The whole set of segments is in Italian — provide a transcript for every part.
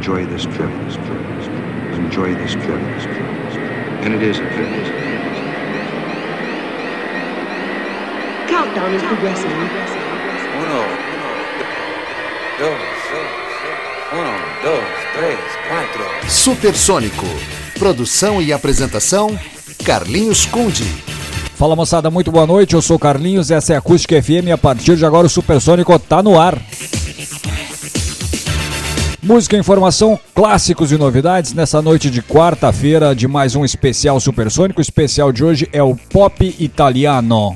enjoy this trip. Enjoy this trip. And it is a trip. Countdown is progressing. Uno, dos, uno, dos, três, quatro. Supersônico. Produção e apresentação: Carlinhos Conde. Fala moçada, muito boa noite. Eu sou o Carlinhos, essa é a Acústica FM e a partir de agora o Supersônico tá no ar. Música, informação, clássicos e novidades nessa noite de quarta-feira de mais um especial Supersônico. O especial de hoje é o Pop Italiano.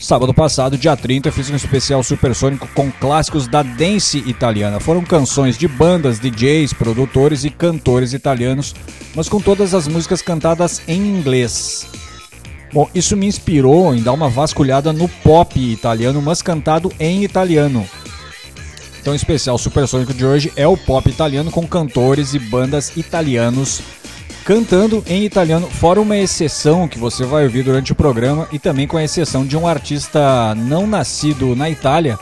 Sábado passado, dia 30, eu fiz um especial supersônico com clássicos da dance italiana. Foram canções de bandas, DJs, produtores e cantores italianos, mas com todas as músicas cantadas em inglês. Bom, isso me inspirou em dar uma vasculhada no pop italiano, mas cantado em italiano. Então, o especial supersônico de hoje é o pop italiano com cantores e bandas italianos cantando em italiano, fora uma exceção que você vai ouvir durante o programa e também com a exceção de um artista não nascido na Itália,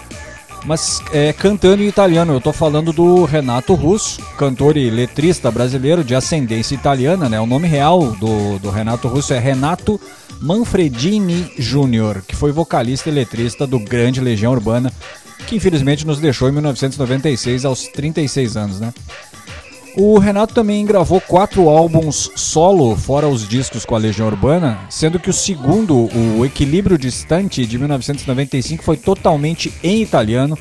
mas é, cantando em italiano. Eu estou falando do Renato Russo, cantor e letrista brasileiro de ascendência italiana, né? O nome real do, do Renato Russo é Renato Manfredini Jr., que foi vocalista e letrista do grande Legião Urbana, que infelizmente nos deixou em 1996 aos 36 anos, né? O Renato também gravou quatro álbuns solo, fora os discos com a Legião Urbana, sendo que o segundo, o Equilíbrio Distante, de 1995, foi totalmente em italiano,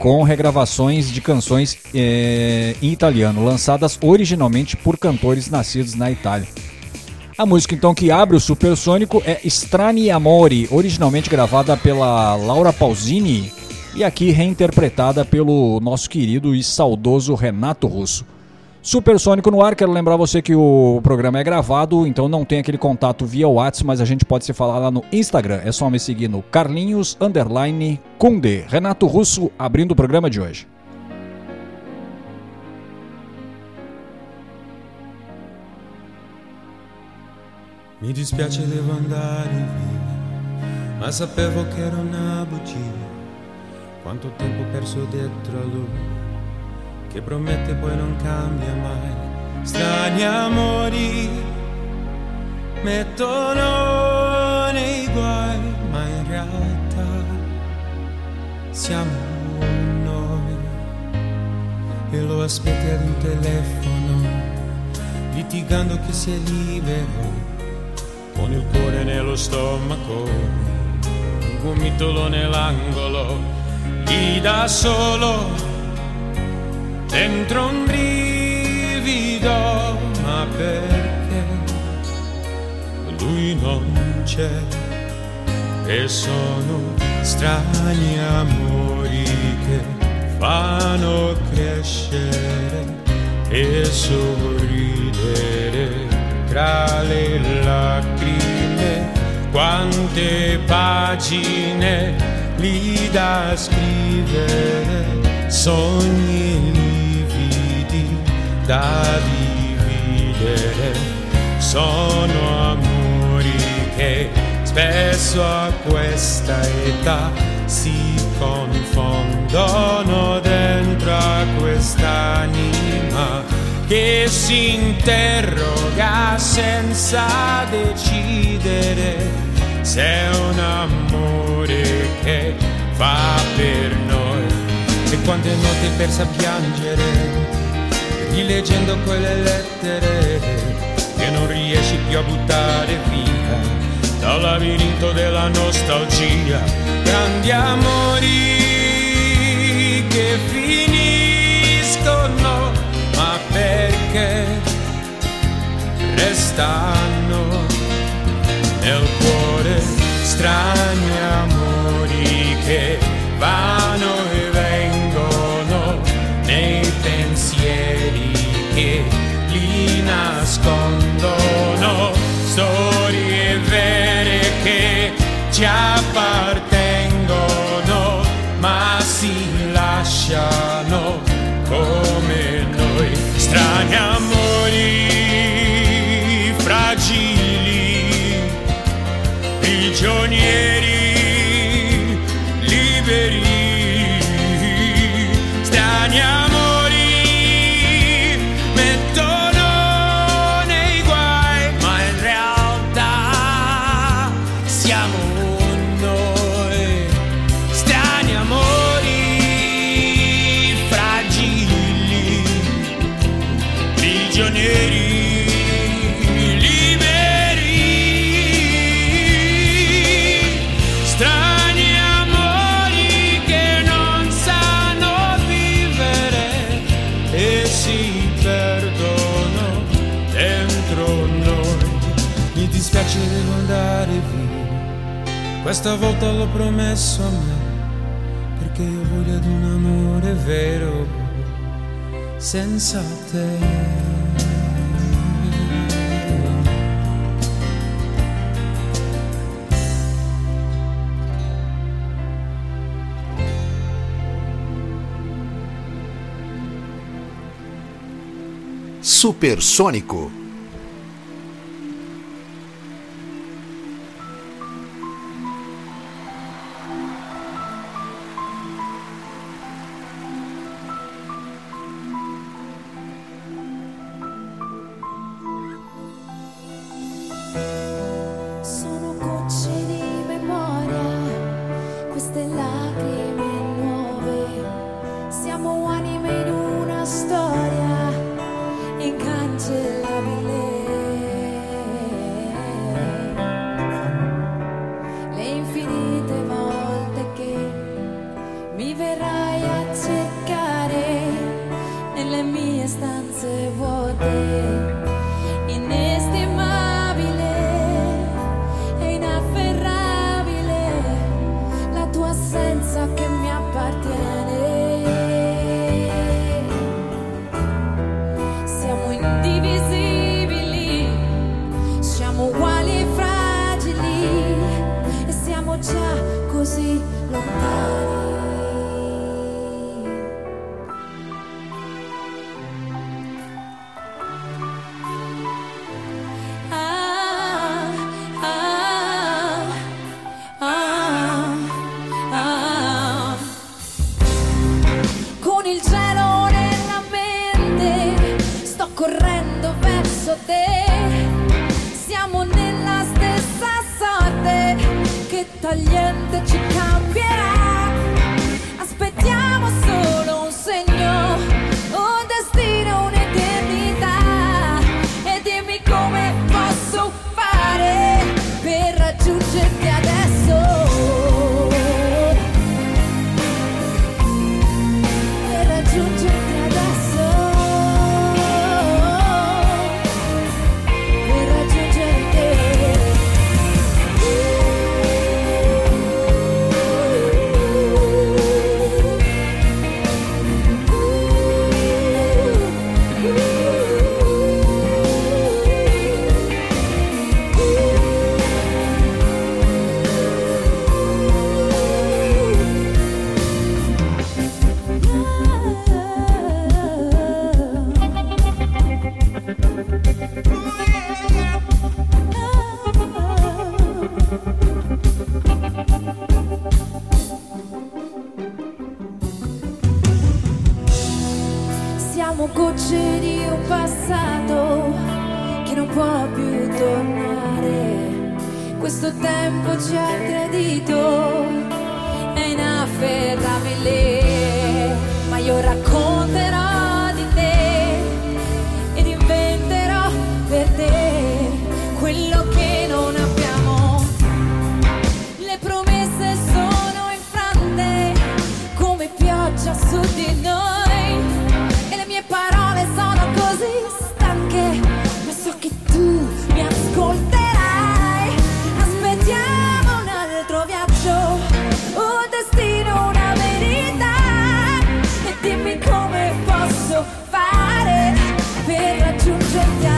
com regravações de canções é, em italiano, lançadas originalmente por cantores nascidos na Itália. A música então que abre o Supersônico é Strani Amori, originalmente gravada pela Laura Pausini e aqui reinterpretada pelo nosso querido e saudoso Renato Russo. Supersônico no ar, quero lembrar você que o programa é gravado, então não tem aquele contato via WhatsApp, mas a gente pode se falar lá no Instagram. É só me seguir no Carlinhos Underline Kunde. Renato Russo abrindo o programa de hoje. Mi dispiace devo andare via, ma sapevo che era una bugia. Quanto tempo perso dietro a lui che promette poi non cambia mai. Strani amori mettono nei guai, ma in realtà siamo noi. E lo aspetti ad un telefono, litigando che sei libero, con il cuore nello stomaco, un gomitolo nell'angolo, gli da solo dentro un brivido, ma perché lui non c'è? E sono strani amori che fanno crescere e sorridere tra le lacrime. Quante pagine lì da scrivere sogni da dividere. Sono amori che spesso a questa età si confondono dentro a quest'anima che si interroga senza decidere se è un amore che fa per noi. E quante notti persa a piangere rileggendo quelle lettere che non riesci più a buttare via dal labirinto della nostalgia, grandi amori che finiscono, ma perché restano nel cuore strani amori che vanno e vengono nei pensieri che li nascondono, storie vere che ci appartengono, ma si lasciano come noi, strani amori fragili, it Questa volta l'ho promesso a me, perché io voglio di un amore vero, senza te. Supersônico. to take down.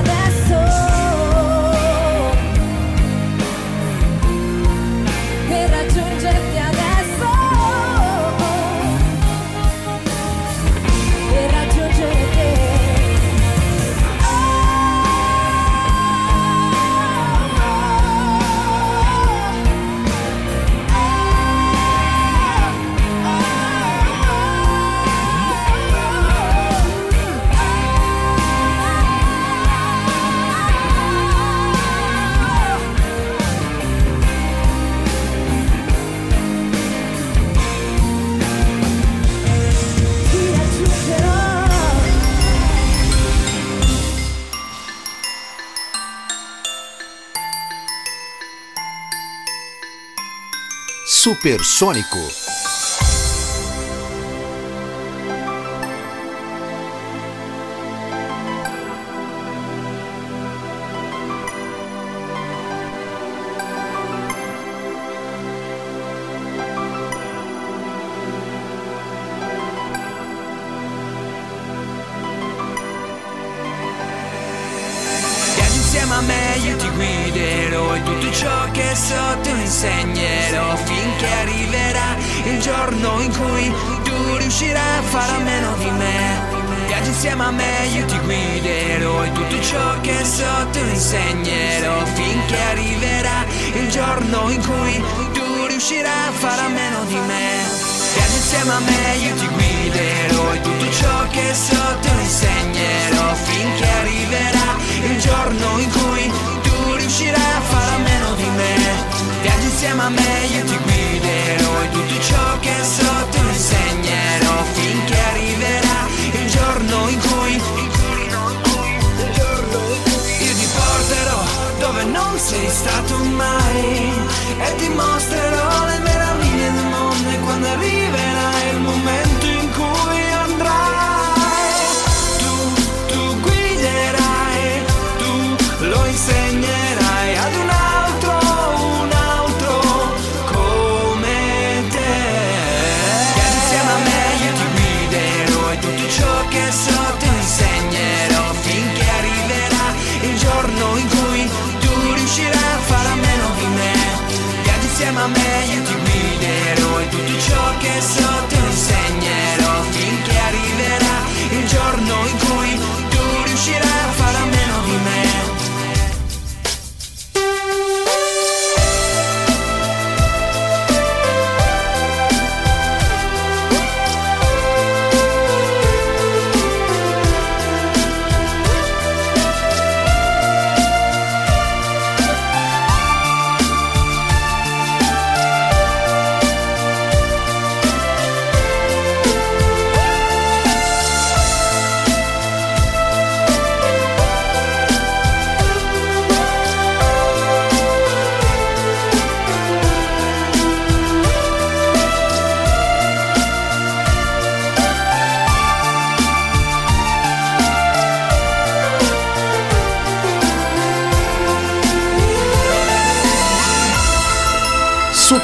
Supersônico.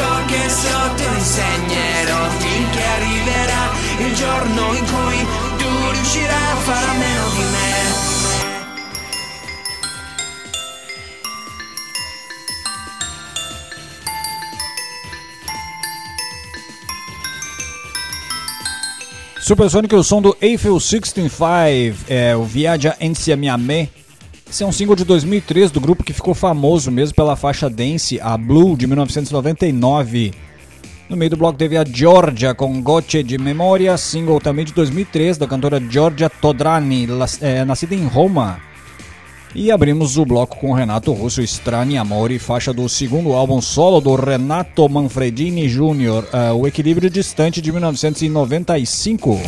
ciò che so ti insegnerò finché arriverà il giorno in cui tu riuscirai a fare a meno di me. Supersonic, o som do Eiffel 65, é, o Viaja Insieme a Me, esse é um single de 2003 do grupo que ficou famoso mesmo pela faixa dance, a Blue, de 1999. No meio do bloco teve a Georgia com Goce de Memória, single também de 2003 da cantora Georgia Todrani, é, nascida em Roma. E abrimos o bloco com Renato Russo Strani Amore, faixa do segundo álbum solo do Renato Manfredini Jr., uh, é, O Equilíbrio Distante de 1995.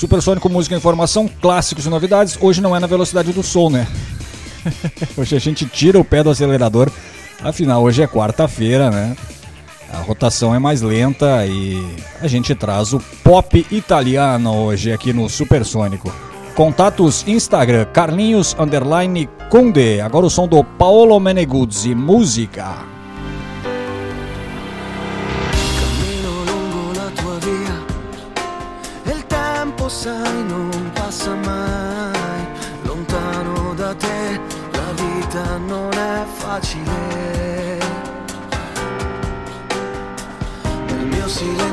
Supersônico, música, informação, clássicos e novidades. Hoje não é na velocidade do som, né? hoje a gente tira o pé do acelerador. Afinal, hoje é quarta-feira, né? A rotação é mais lenta e a gente traz o pop italiano hoje aqui no Supersônico. Contatos Instagram, Carlinhos Underline Conde. Agora o som do Paolo Meneguzzi, música.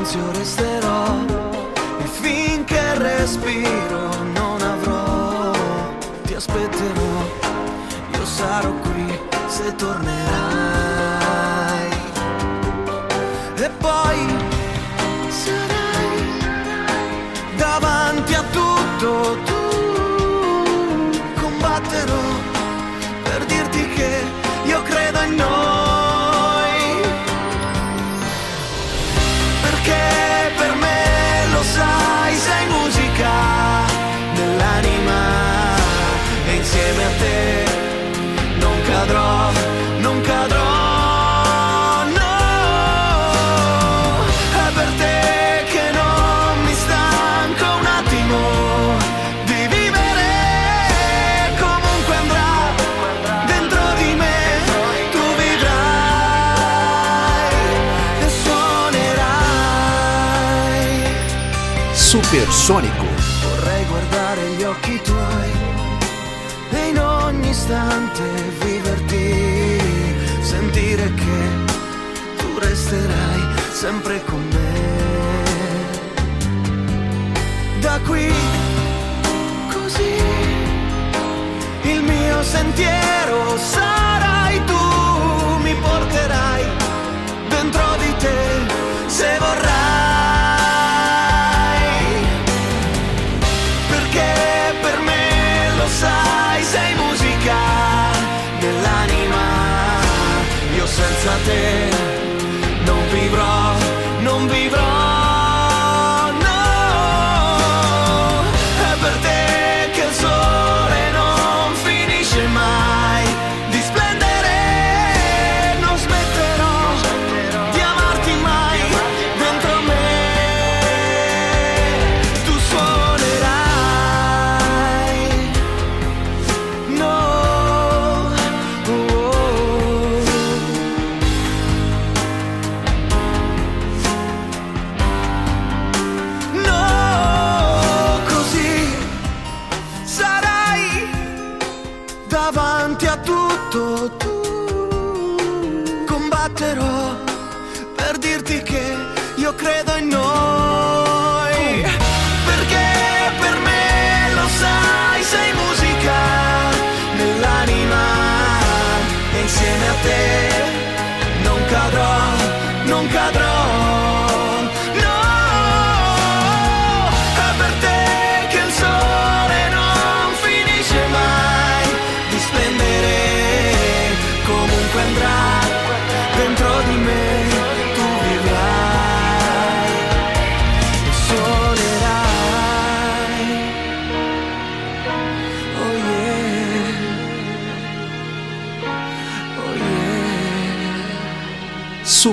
Silenzio resterò e finché respiro non avrò, ti aspetterò, io sarò qui se tornerai. E poi sarai davanti a tutto, tu cadrò, non cadrò. No, è per te che non mi stanco un attimo di vivere comunque andrà dentro di me tu vivrai e suonerai Supersônico.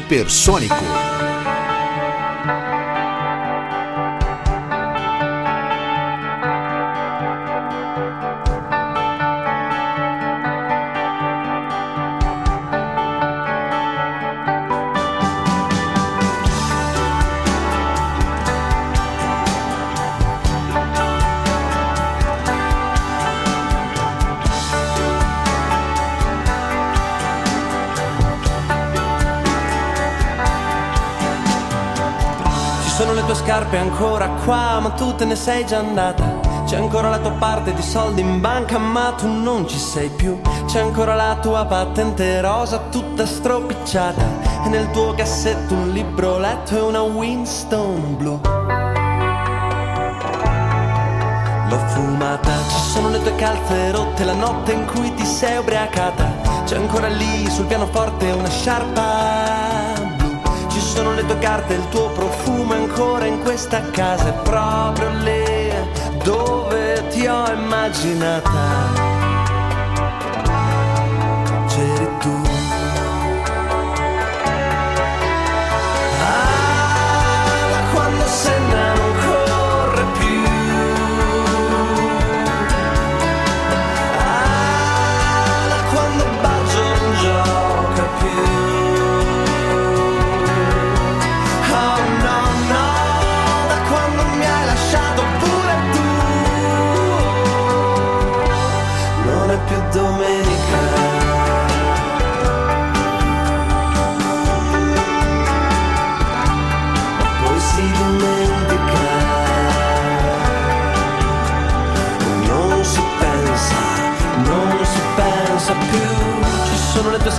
Supersônico. Scarpe ancora qua, ma tu te ne sei già andata. C'è ancora la tua parte di soldi in banca, ma tu non ci sei più. C'è ancora la tua patente rosa, tutta stropicciata. E nel tuo cassetto un libro letto e una Winston blu. L'ho fumata, ci sono le tue calze rotte la notte in cui ti sei ubriacata. C'è ancora lì sul pianoforte una sciarpa sono le tue carte, il tuo profumo ancora in questa casa, è proprio lì dove ti ho immaginata.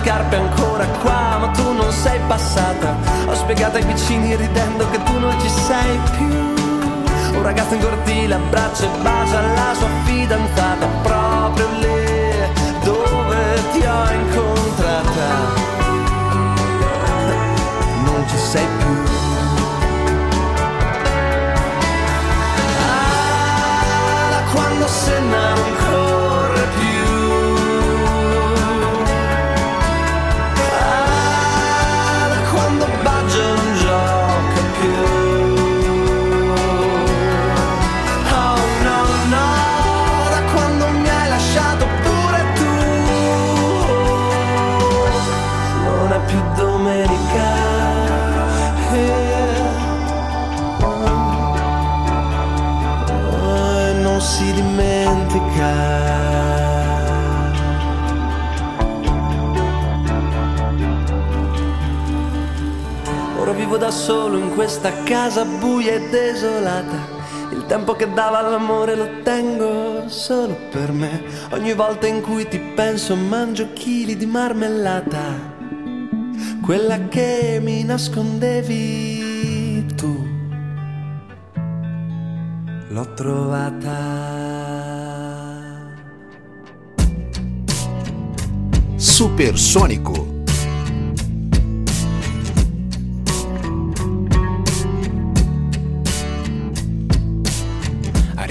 Scarpe ancora qua, ma tu non sei passata. Ho spiegato ai vicini ridendo che tu non ci sei più. Un ragazzo in cortile abbraccia e bacia la sua fidanzata proprio lì dove ti ho incontrata. Non ci sei più. Ah, quando se non corre solo in questa casa buia e desolata. Il tempo che dava all'amore lo tengo solo per me. Ogni volta in cui ti penso mangio chili di marmellata. Quella che mi nascondevi tu. L'ho trovata. Supersônico.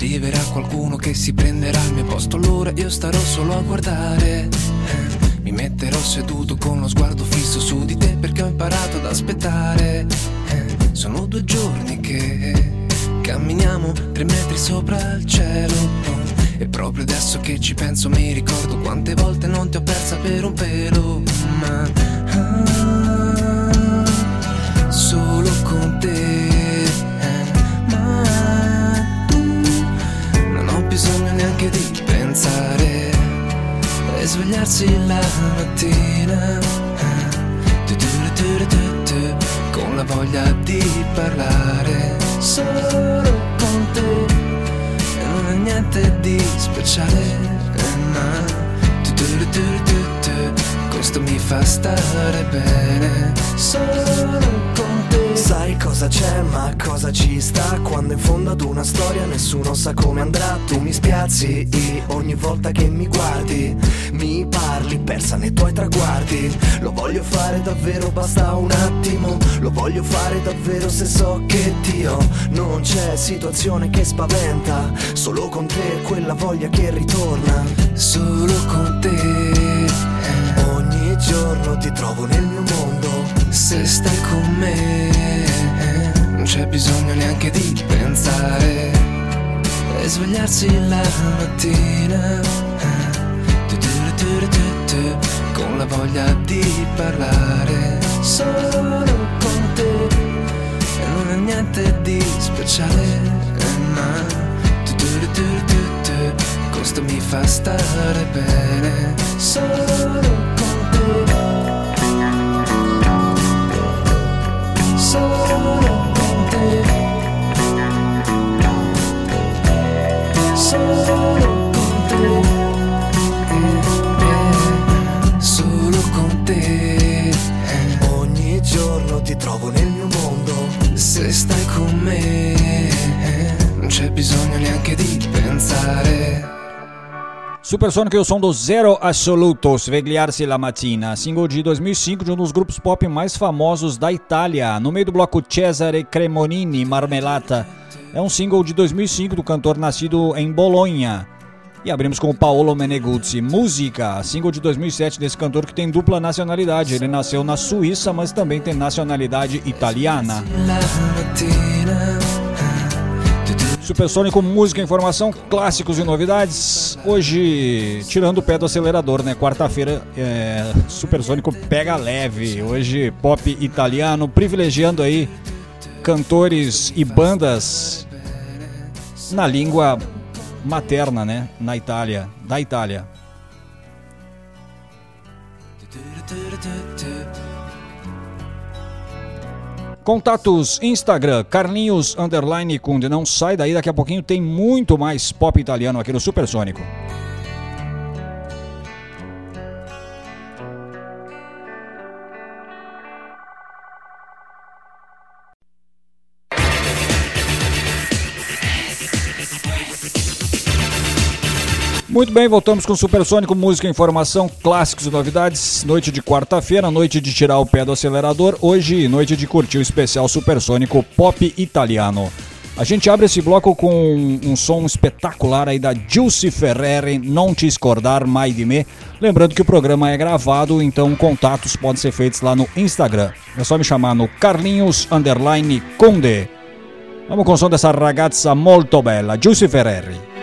Arriverà qualcuno che si prenderà il mio posto, allora io starò solo a guardare. Mi metterò seduto con lo sguardo fisso su di te perché ho imparato ad aspettare. Sono due giorni che camminiamo tre metri sopra il cielo. E proprio adesso che ci penso mi ricordo quante volte non ti ho persa per un pelo. Ma ah, solo con te. Neanche di pensare e svegliarsi la mattina. Con la voglia di parlare solo con te. E non è niente di speciale eh, questo mi fa stare bene. Solo con te. Sai cosa c'è, ma cosa ci sta? Quando in fondo ad una storia nessuno sa come andrà. Tu mi spiazzi e ogni volta che mi guardi Mi parli persa nei tuoi traguardi. Lo voglio fare davvero, basta un attimo. Lo voglio fare davvero se so che Dio Non c'è situazione che spaventa. Solo con te quella voglia che ritorna. Solo con te giorno ti trovo nel mio mondo Se stai con me eh, non c'è bisogno neanche di pensare e svegliarsi la mattina eh, con la voglia di parlare solo con te e non è niente di speciale eh, ma questo mi fa stare bene solo bisogno neanche di pensare Supersônico e o som do Zero Assoluto, Svegliarsi la Mattina, single de 2005 de um dos grupos pop mais famosos da Itália. No meio do bloco Cesare Cremonini, Marmelata, é um single de 2005 do cantor nascido em Bolonha. E abrimos com o Paolo Meneguzzi, Música, single de 2007 desse cantor que tem dupla nacionalidade. Ele nasceu na Suíça, mas também tem nacionalidade italiana. Supersônico, música, informação, clássicos e novidades. Hoje, tirando o pé do acelerador, né? Quarta-feira, é, Supersônico pega leve. Hoje, pop italiano, privilegiando aí cantores e bandas na língua materna, né? Na Itália, da Itália. Contatos Instagram, Carlinhos Underline Kunde. Não sai daí, daqui a pouquinho tem muito mais pop italiano aqui no Supersônico. Muito bem, voltamos com Supersônico, música, informação, clássicos e novidades. Noite de quarta-feira, noite de tirar o pé do acelerador. Hoje, noite de curtir o especial Supersônico Pop Italiano. A gente abre esse bloco com um som espetacular aí da Giussi Ferreri, Não Te Escordar Mai di Me. Lembrando que o programa é gravado, então contatos podem ser feitos lá no Instagram. É só me chamar no Carlinhos Underline Conde. Vamos com o som dessa ragazza molto bella, Giussi Ferreri.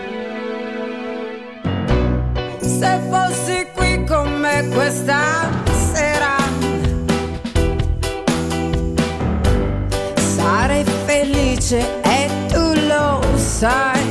Se fossi qui con me questa sera, sarei felice e tu lo sai.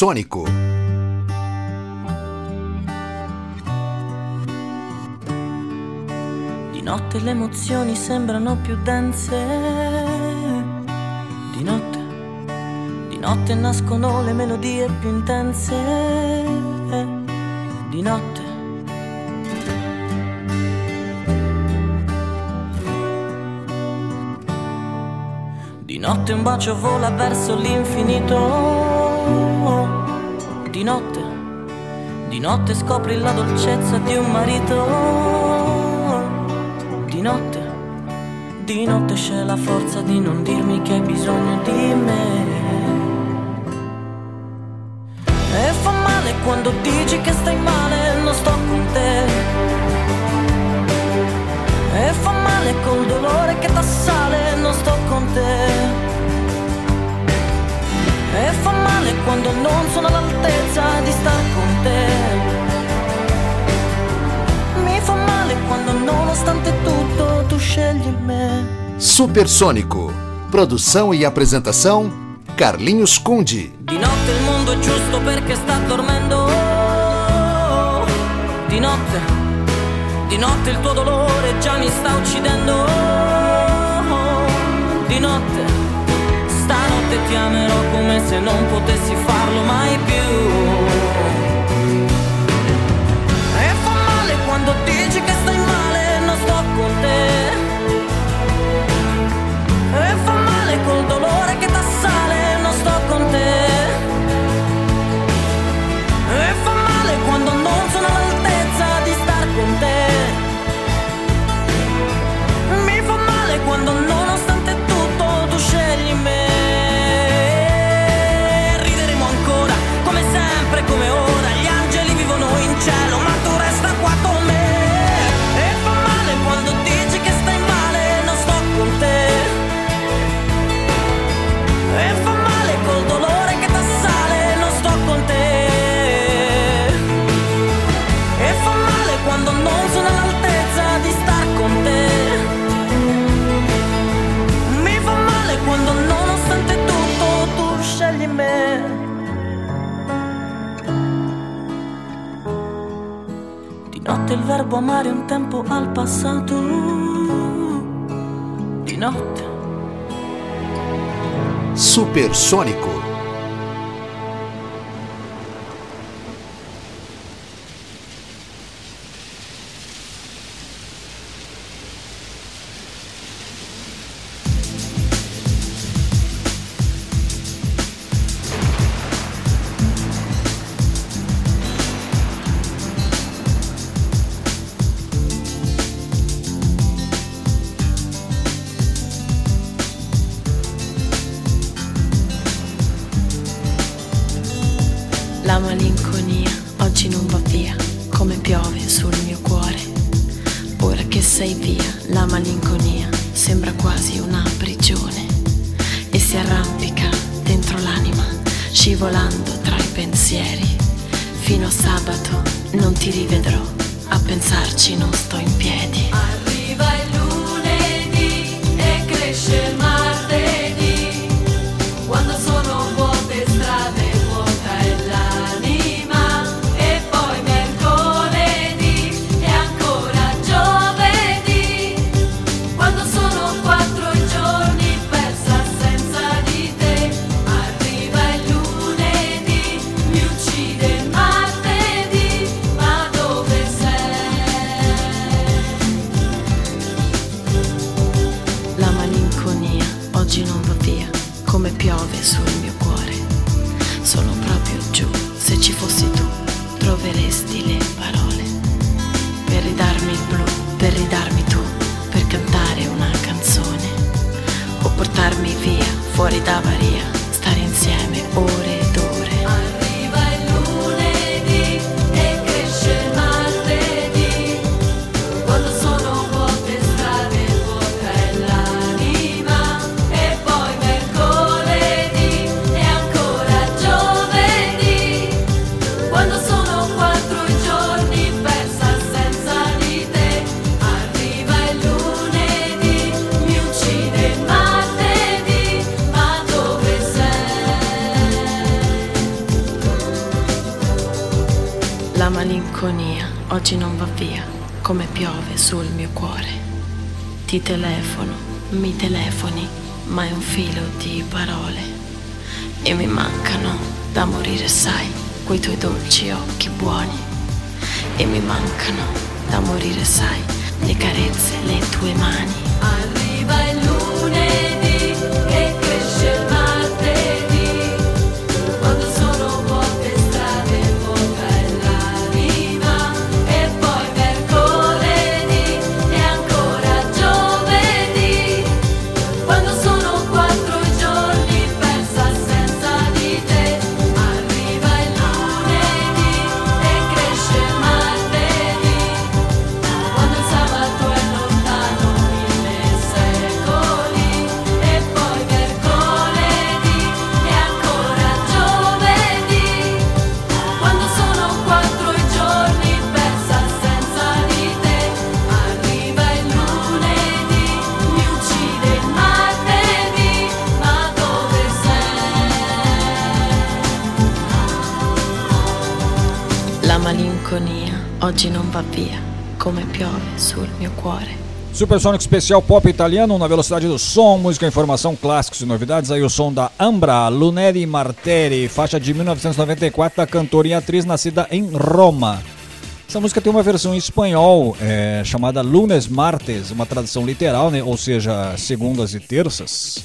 Supersônico. Di notte le emozioni sembrano più dense. Di notte, di notte nascono le melodie più intense. Di notte. Di notte un bacio vola verso l'infinito di notte, di notte scopri la dolcezza di un marito. Di notte, di notte c'è la forza di non dirmi che hai bisogno di me. E fa male quando dici che stai male, non sto con te. E fa male col dolore che t'assale, non sto con te. Quando non sono all'altezza di star con te. Mi fa male quando nonostante tutto tu scegli me. Supersônico. Produção e apresentação: Carlinhos Conde. Di notte il mondo è giusto perché sta dormendo. Di notte, di notte il tuo dolore già mi sta uccidendo. Di notte, ti amerò come se non potessi farlo mai più. E fa male quando dici che stai male, non sto con te. E fa male col dolore che t'assale, non sto con te. E fa male quando non sono all'altezza di star con te. Mi fa male quando nonostante il verbo amare un tempo al passato. Di notte. Supersônico. Ti telefono, mi telefoni, ma è un filo di parole. E mi mancano da morire, sai, quei tuoi dolci occhi buoni. E mi mancano da morire, sai, le carezze, le tue mani. Oggi non va via, come piove sul mio cuore. Supersônico especial pop italiano na velocidade do som, música, informação, clássicos e novidades. Aí o som da Ambra Luneri Marteri, faixa de 1994 da cantora e atriz nascida em Roma. Essa música tem uma versão em espanhol é, chamada Lunes Martes, uma tradução literal, né? ou seja, segundas e terças.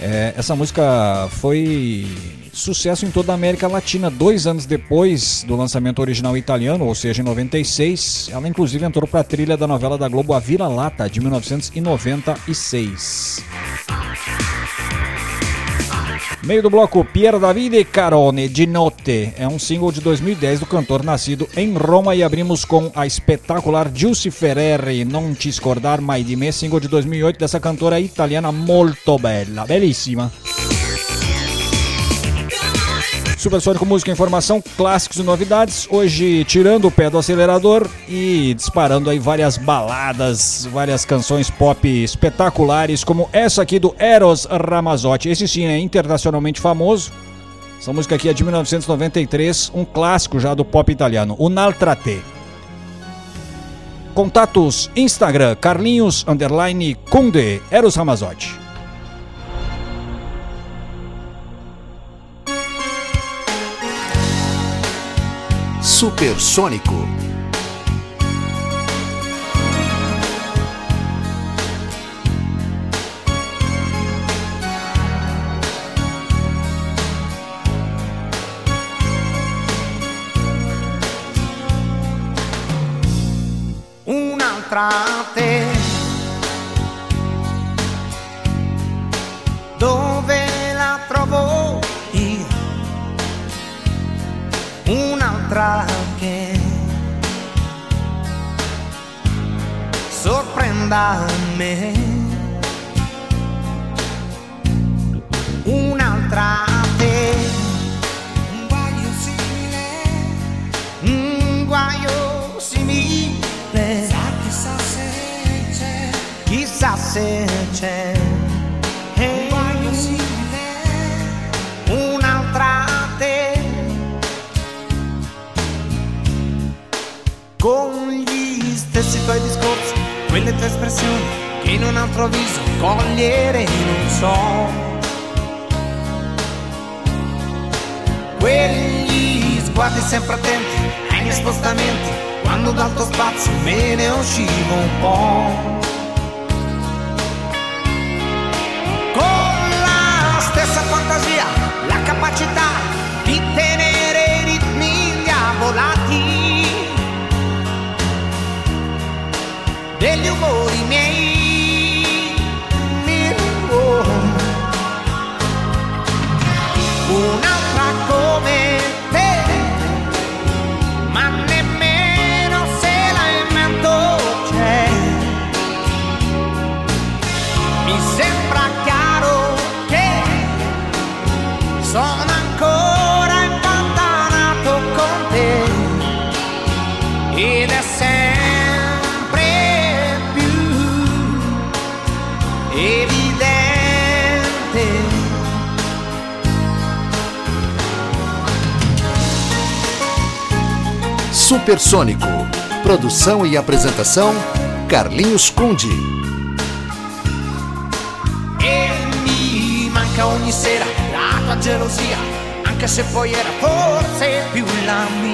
É, essa música foi sucesso em toda a América Latina dois anos depois do lançamento original italiano, ou seja, em 96. Ela inclusive entrou para a trilha da novela da Globo A Vira Lata, de 1996. Meio do bloco Pier Davide Carone de Notte é um single de 2010 do cantor nascido em Roma e abrimos com a espetacular Giussi Ferreri Non Ti Scordar Mai di Me, single de 2008 dessa cantora italiana molto bella, bellissima. Supersônico Música, Informação, clássicos e novidades. Hoje tirando o pé do acelerador e disparando aí várias baladas, várias canções pop espetaculares, como essa aqui do Eros Ramazzotti. Esse sim é internacionalmente famoso. Essa música aqui é de 1993, um clássico já do pop italiano, Un'altra te. Contatos Instagram, Carlinhos, underline, Kunde, Eros Ramazzotti. Supersônico. un'altra te. Un'altra che sorprenda me. Un'altra te. Un guaio simile. Un guaio simile. Chissà se c'è. Chissà se c'è. Quelle tue espressioni che in un altro viso cogliere non so. Quegli sguardi sempre attenti ai miei spostamenti, quando dal tuo spazio me ne uscivo un po'. Degli umori miei. Supersônico. Produção e apresentação: Carlinhos Conde. Anche se poi era forse più la mia.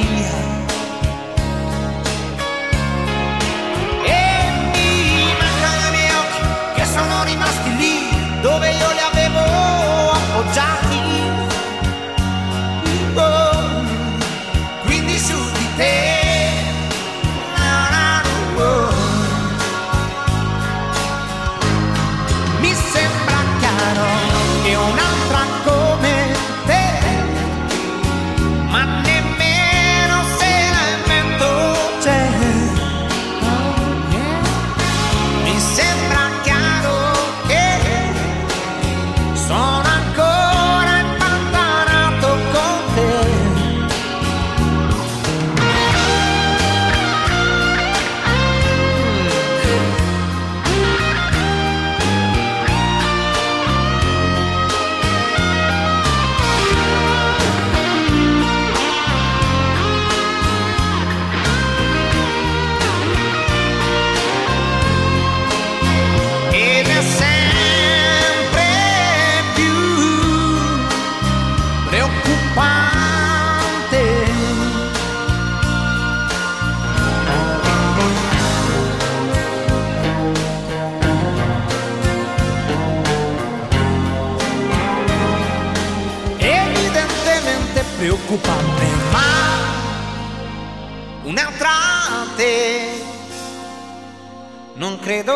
Credo.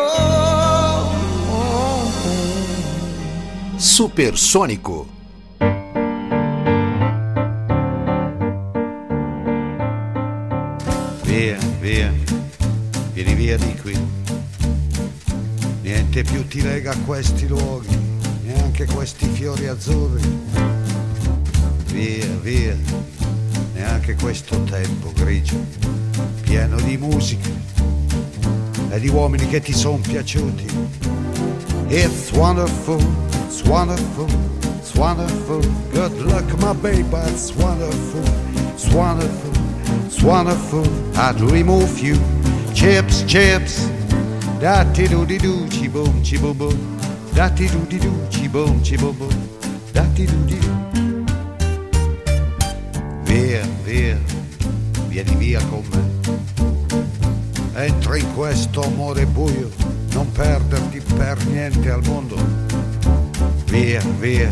Supersônico. Via, via, vieni via di qui. Niente più ti lega a questi luoghi, neanche questi fiori azzurri. Via, via, neanche questo tempo grigio, pieno di musica e di uomini che ti piaciuti. It's wonderful, it's wonderful, it's wonderful. Good luck, my baby, it's wonderful, it's wonderful, it's wonderful. I dream of you. Chips, chips. Da ti do di do, chi boom, chi boom boom. Da ti do di do, chi boom, chi boom boom. Da ti do di do. Via, via, vieni via con me. Entra in questo amore buio, non perderti per niente al mondo. Via, via,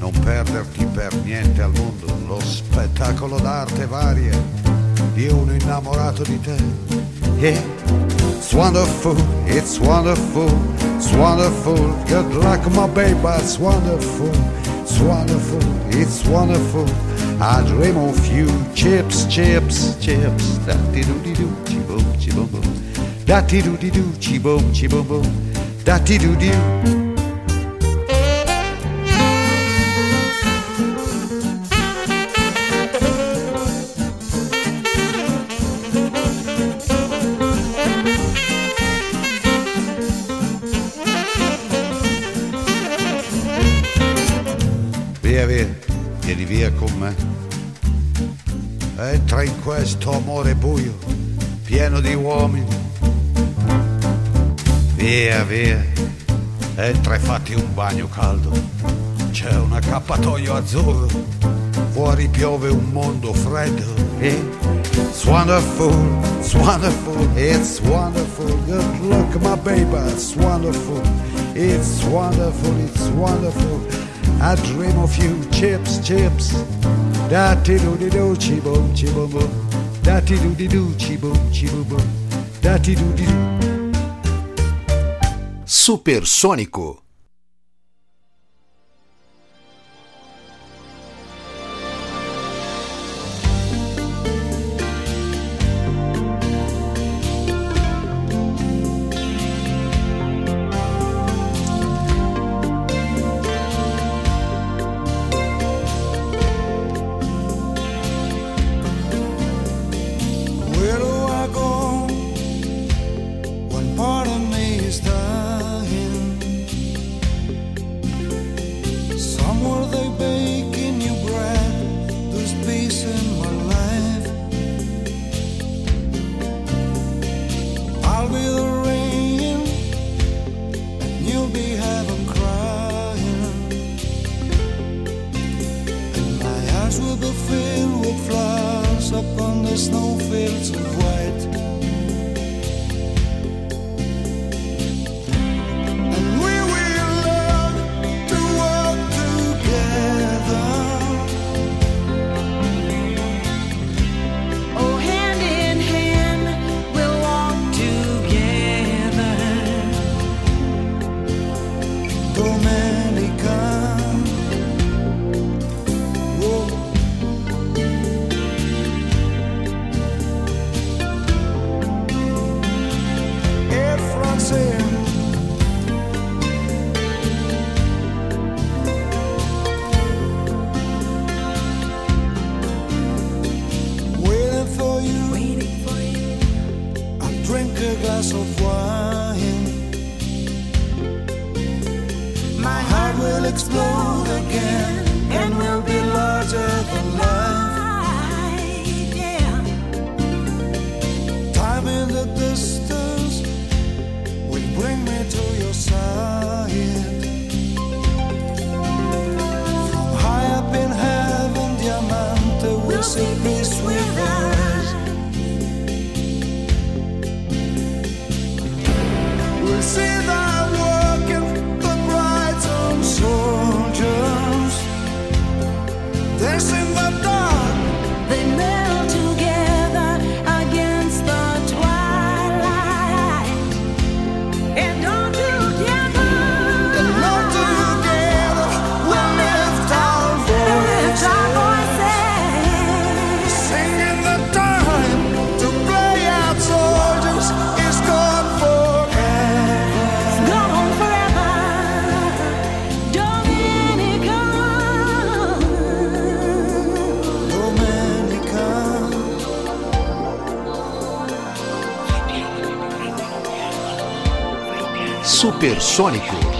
non perderti per niente al mondo. Lo spettacolo d'arte varia di uno innamorato di te. Yeah. It's wonderful, it's wonderful, it's wonderful. Good luck, my baby, it's wonderful, it's wonderful, it's wonderful. I dream of you, chips, chips, chips. Da ti boom, boom. Da ti do di do, chi boom, chi boom boom. Da ti do do. Bagno caldo. C'è un accappatoio azzurro, fuori piove un mondo freddo. E It's wonderful, it's wonderful, it's wonderful. Good luck, my baby, it's wonderful, it's wonderful, it's wonderful. I dream of you, chips, chips. Da ti do di do, chi boom, chi boom boom. Da ti do di do, chi boom, chi boom boom. Da ti do di do. Supersônico. Supersônico.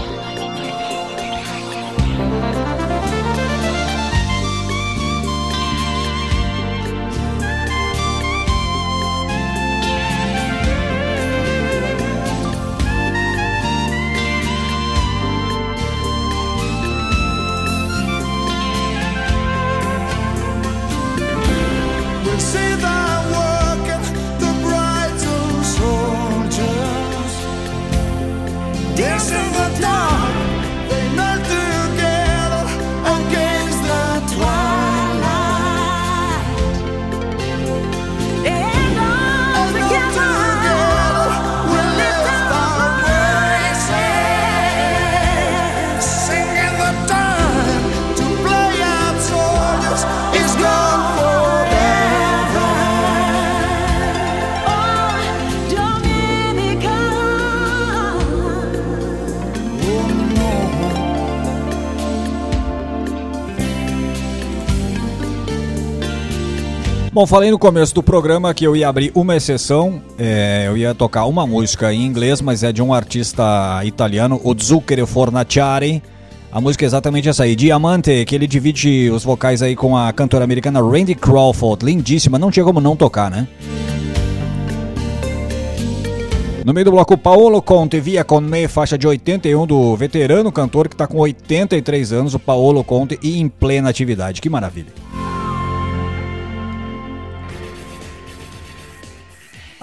Bom, falei no começo do programa que eu ia abrir uma exceção, é, eu ia tocar uma música em inglês, mas é de um artista italiano, o Zucchero Fornaciari. A música é exatamente essa aí, Diamante, que ele divide os vocais aí com a cantora americana Randy Crawford, lindíssima, não tinha como não tocar, né? No meio do bloco, Paolo Conte, Via Con Me, faixa de 81 do veterano cantor que está com 83 anos, o Paolo Conte, e em plena atividade. Que maravilha.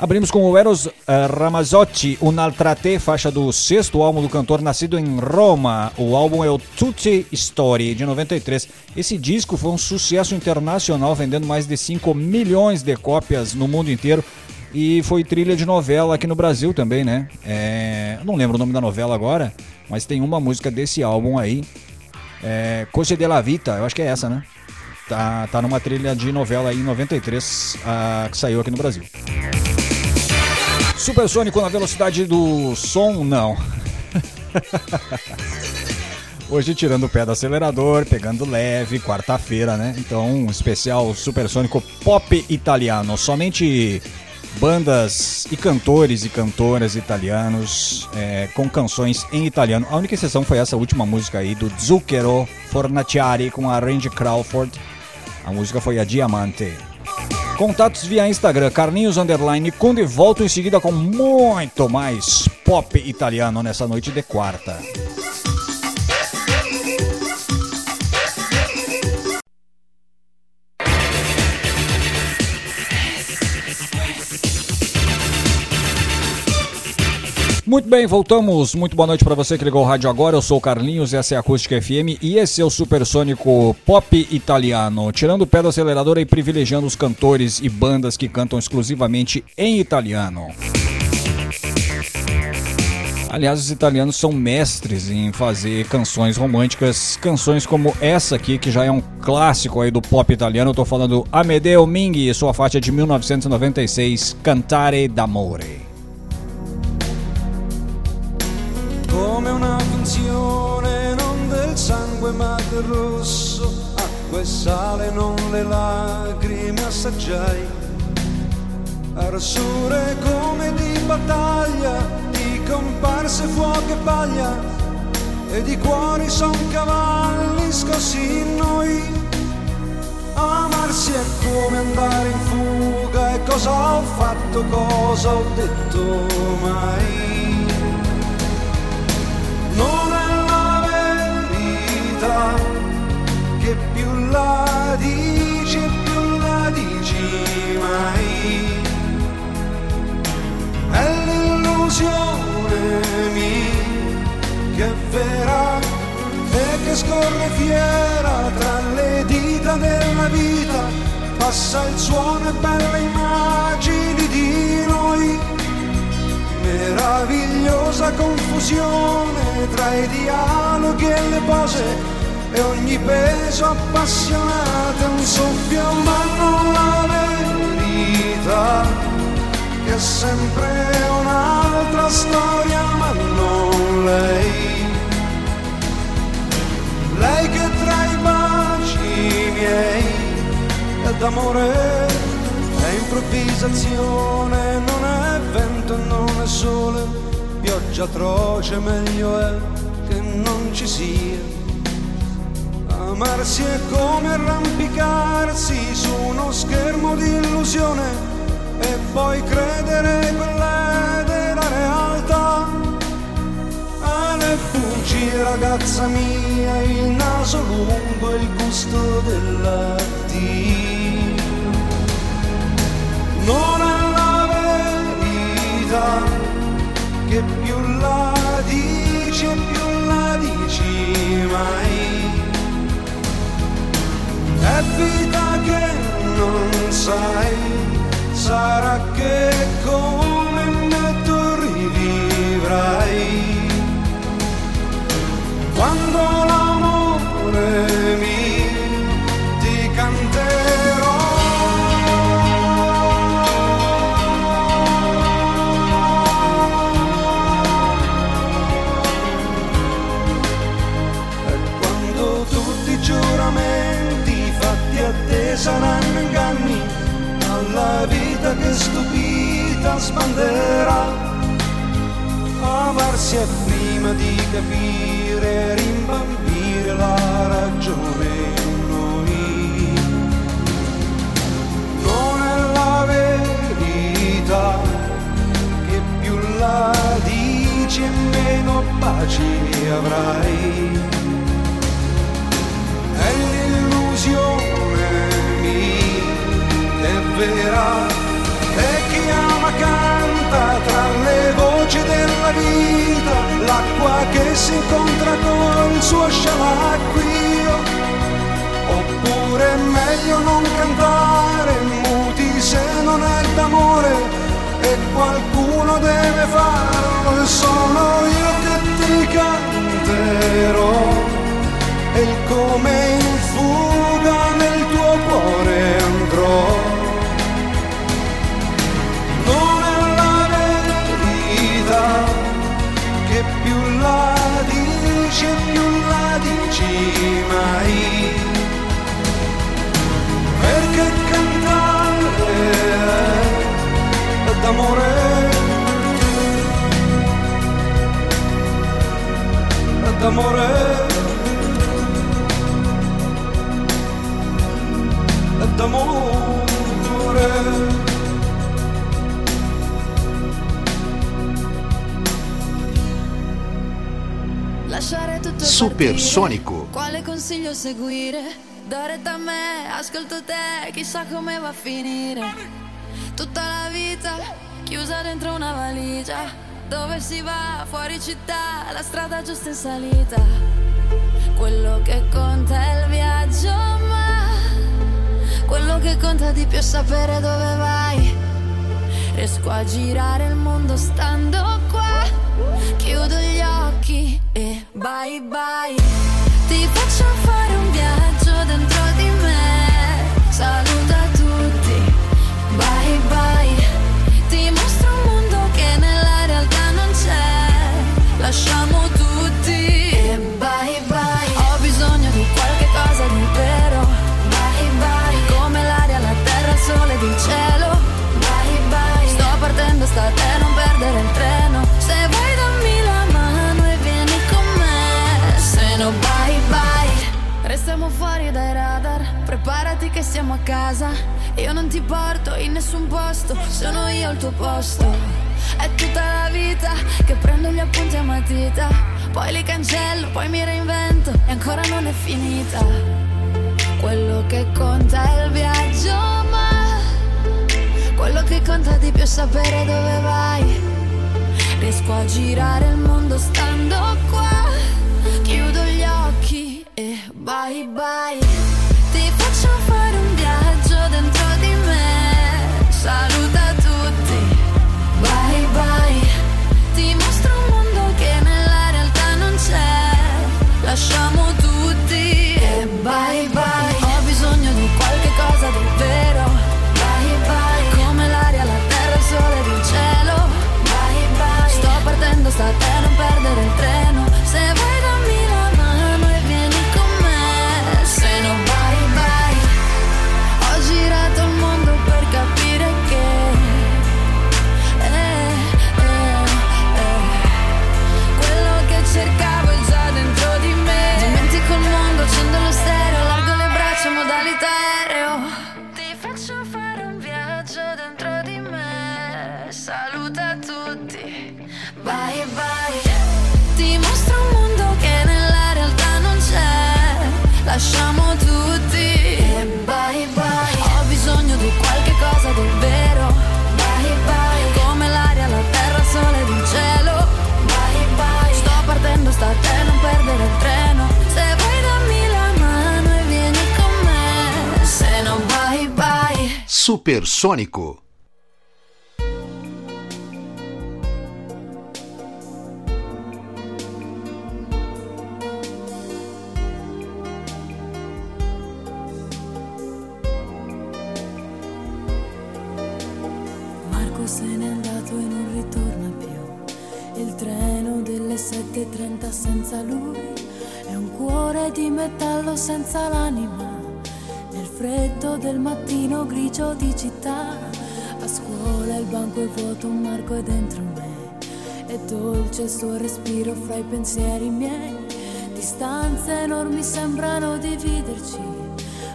Abrimos com o Eros eh, Ramazzotti, Un'altra te, faixa do sexto álbum do cantor nascido em Roma. O álbum é o Tutti Story, de 93. Esse disco foi um sucesso internacional, vendendo mais de 5 milhões de cópias no mundo inteiro. E foi trilha de novela aqui no Brasil também, né? É, não lembro o nome da novela agora, mas tem uma música desse álbum aí. É, Coche de la Vita, eu acho que é essa, né? Tá, tá numa trilha de novela aí em 93 ah, que saiu aqui no Brasil. Supersônico na velocidade do som, não. Hoje tirando o pé do acelerador, pegando leve, quarta-feira, né? Então, um especial supersônico pop italiano. Somente bandas e cantores e cantoras italianos é, com canções em italiano. A única exceção foi essa última música aí do Zucchero Fornaciari com a Randy Crawford. A música foi a Diamante. Contatos via Instagram, Carlinhos Underline Conde. Volto em seguida com muito mais pop italiano nessa noite de quarta. Muito bem, voltamos. Muito boa noite para você que ligou o rádio agora. Eu sou o Carlinhos, essa é a Acústica FM e esse é o supersônico pop italiano. Tirando o pé do acelerador e privilegiando os cantores e bandas que cantam exclusivamente em italiano. Aliás, os italianos são mestres em fazer canções românticas, canções como essa aqui, que já é um clássico aí do pop italiano. Eu tô falando Amedeo e sua faixa de 1996, Cantare d'amore. Rosso acqua e sale non le lacrime assaggiai. Arsure come di battaglia di comparse fuoco e paglia e di cuori son cavalli scossi in noi. Amarsi è come andare in fuga e cosa ho fatto cosa ho detto mai? Non è la verità che più la dici più la dici mai. È l'illusione mia che è vera e che scorre fiera tra le dita della vita passa il suono e belle immagini di noi. Meravigliosa confusione tra i dialoghi e le pose e ogni peso appassionato è un soffio ma non la verità che è sempre un'altra storia ma non lei lei che tra i baci miei è d'amore è improvvisazione non è vento non è sole pioggia atroce meglio è che non ci sia. Amarsi è come arrampicarsi su uno schermo di illusione e poi credere quella della realtà. Ale bugie ragazza mia, il naso lungo e il gusto dell'addio. Non è la verità che più la dici e più la dici mai. È vita che non sai, sarà che come me tu rivivrai. Quando l'amore saranno inganni, alla vita che stupita sbanderà. Amarsi è prima di capire rimbambire la ragione in noi. Non è la verità che più la dici e meno pace avrai. Vera, e chi ama canta tra le voci della vita, l'acqua che si incontra col suo scialacquio. Oppure è meglio non cantare muti se non è d'amore e qualcuno deve farlo e sono io che ti canterò e come in fuga d'amore. d'amore. Lasciare tutto Supersonico. partire. Quale consiglio seguire? Dare da me, ascolto te, chissà come va a finire. Tutta la vita chiusa dentro una valigia. Dove si va? Fuori città, la strada giusta in salita. Quello che conta è il viaggio, ma quello che conta di più è sapere dove vai. Riesco a girare il mondo stando qua. Chiudo gli occhi e bye bye. Ti faccio fare che siamo a casa. Io non ti porto in nessun posto. Sono io al tuo posto. È tutta la vita che prendo gli appunti a matita. Poi li cancello, poi mi reinvento. E ancora non è finita. Quello che conta è il viaggio, ma quello che conta di più è sapere dove vai. Riesco a girare il mondo stando qua. Chiudo gli occhi e bye bye. Bye bye. Ti mostro un mondo che nella realtà non c'è. Lasciamo tutti bye bye. Ho bisogno di qualche cosa vero. Bye bye. Come l'aria, la terra, il sole ed il cielo. Bye bye. Sto partendo, sta a te, non perdere il treno. Se vuoi dammi la mano e vieni con me. Se no bye bye. Supersonico. Fra i pensieri miei. Distanze enormi sembrano dividerci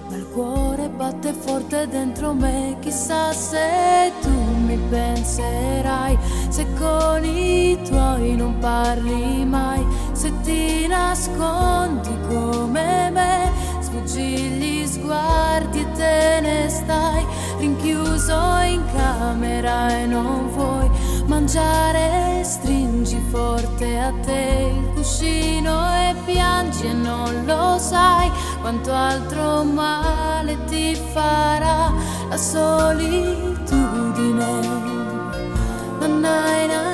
ma il cuore batte forte dentro me, chissà se tu mi penserai, se con i tuoi non parli mai, se ti nascondi come me, sfuggi gli sguardi e te ne stai, rinchiuso in camera e non vuoi mangiare, stringi forte a te il cuscino e piangi e non lo sai quanto altro male ti farà la solitudine. Na na na.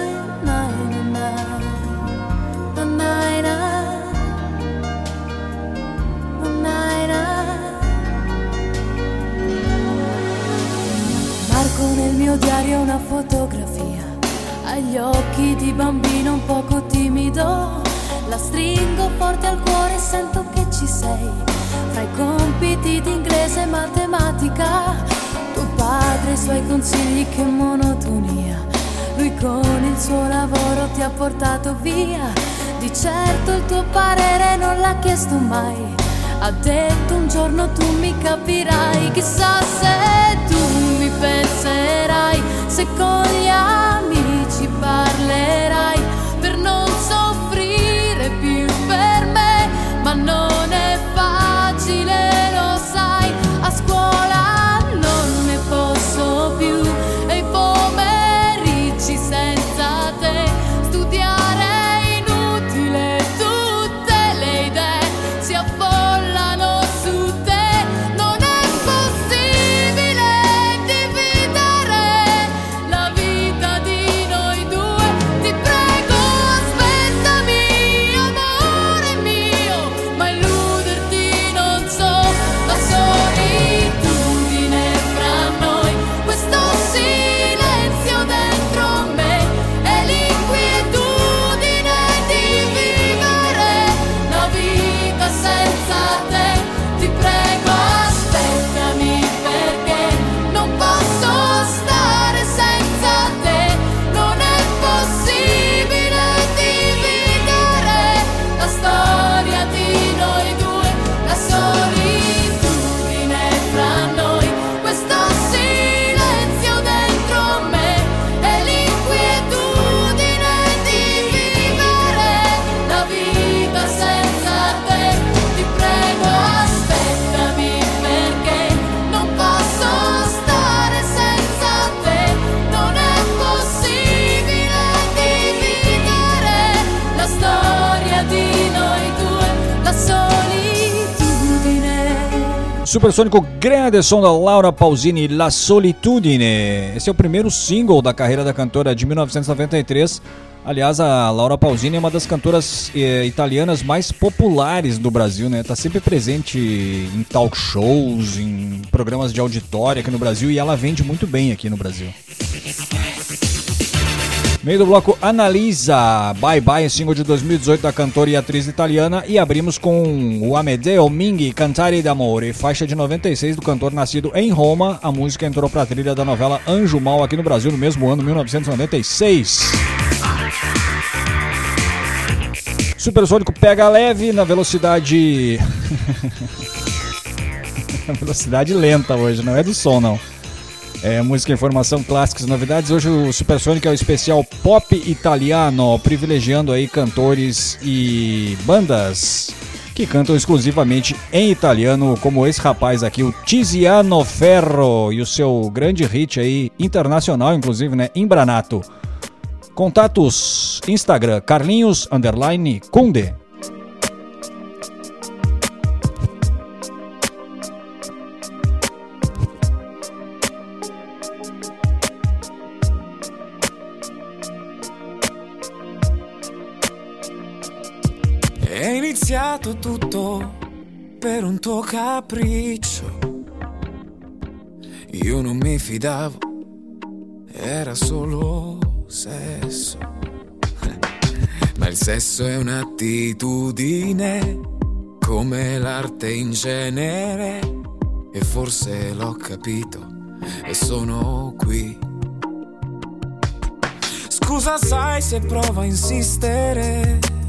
Marco nel mio diario una fotografia agli occhi di bambino un poco timido. La stringo forte al cuore e sento che ci sei. Fra i compiti di inglese e matematica, tuo padre e i suoi consigli, che monotonia. Lui con il suo lavoro ti ha portato via. Di certo il tuo parere non l'ha chiesto mai. Ha detto un giorno tu mi capirai, chissà se tu mi penserai, se con gli amici parlerai per Supersônico, grande som da Laura Pausini, La Solitudine. Esse é o primeiro single da carreira da cantora de 1993. Aliás, a Laura Pausini é uma das cantoras eh, italianas mais populares do Brasil, né? Tá sempre presente em talk shows, em programas de auditório aqui no Brasil e ela vende muito bem aqui no Brasil. Meio do bloco Analisa, Bye Bye, single de 2018 da cantora e atriz italiana. E abrimos com o Amedeo Minghi, Cantare d'Amore, faixa de 96 do cantor nascido em Roma. A música entrou pra trilha da novela Anjo Mal aqui no Brasil no mesmo ano, 1996. Supersônico pega leve na velocidade. velocidade lenta hoje, não é do som não. É, música, informação, clássicos, novidades. Hoje o Supersonic é o especial pop italiano, privilegiando aí cantores e bandas que cantam exclusivamente em italiano, como esse rapaz aqui, o Tiziano Ferro, e o seu grande hit aí, internacional inclusive, né, Imbranato. Contatos, Instagram, Carlinhos, underline, Kunde. Iniziato tutto per un tuo capriccio. Io non mi fidavo, era solo sesso. Ma il sesso è un'attitudine, come l'arte in genere. E forse l'ho capito e sono qui. Scusa, sai se provo a insistere.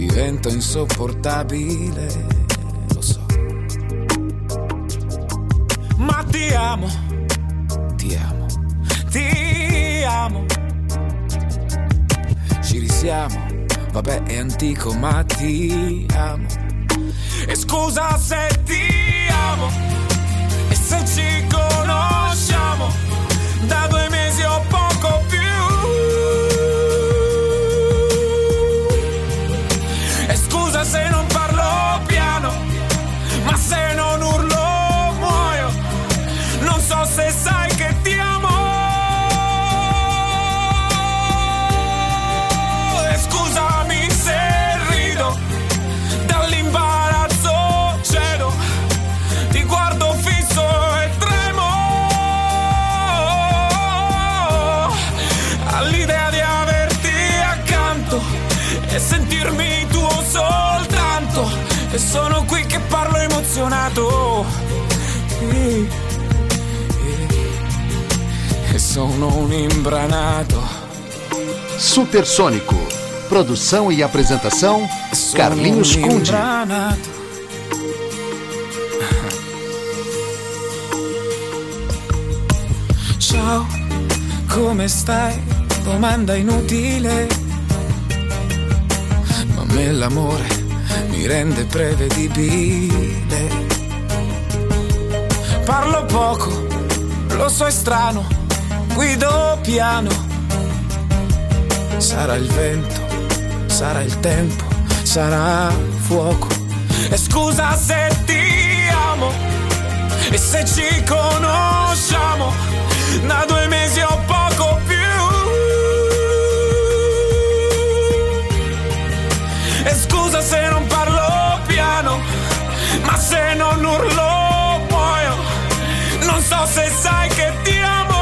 Divento insopportabile, lo so. Ma ti amo, ti amo, ti amo. Ci risiamo, vabbè è antico ma ti amo. E scusa se ti amo, e se ci conosciamo da due mesi o poco scusa se sono un imbranato. Supersônico. Produção e apresentação: Carlinhos Conde. Ciao, come stai? Domanda inutile. Ma a me l'amore mi rende prevedibile. Parlo poco, lo so è strano, guido piano. Sarà il vento, sarà il tempo, sarà fuoco. E scusa se ti amo e se ci conosciamo da due mesi o poco più. E scusa se non parlo piano, ma se non urlo muoio. Non so se sai che ti amo.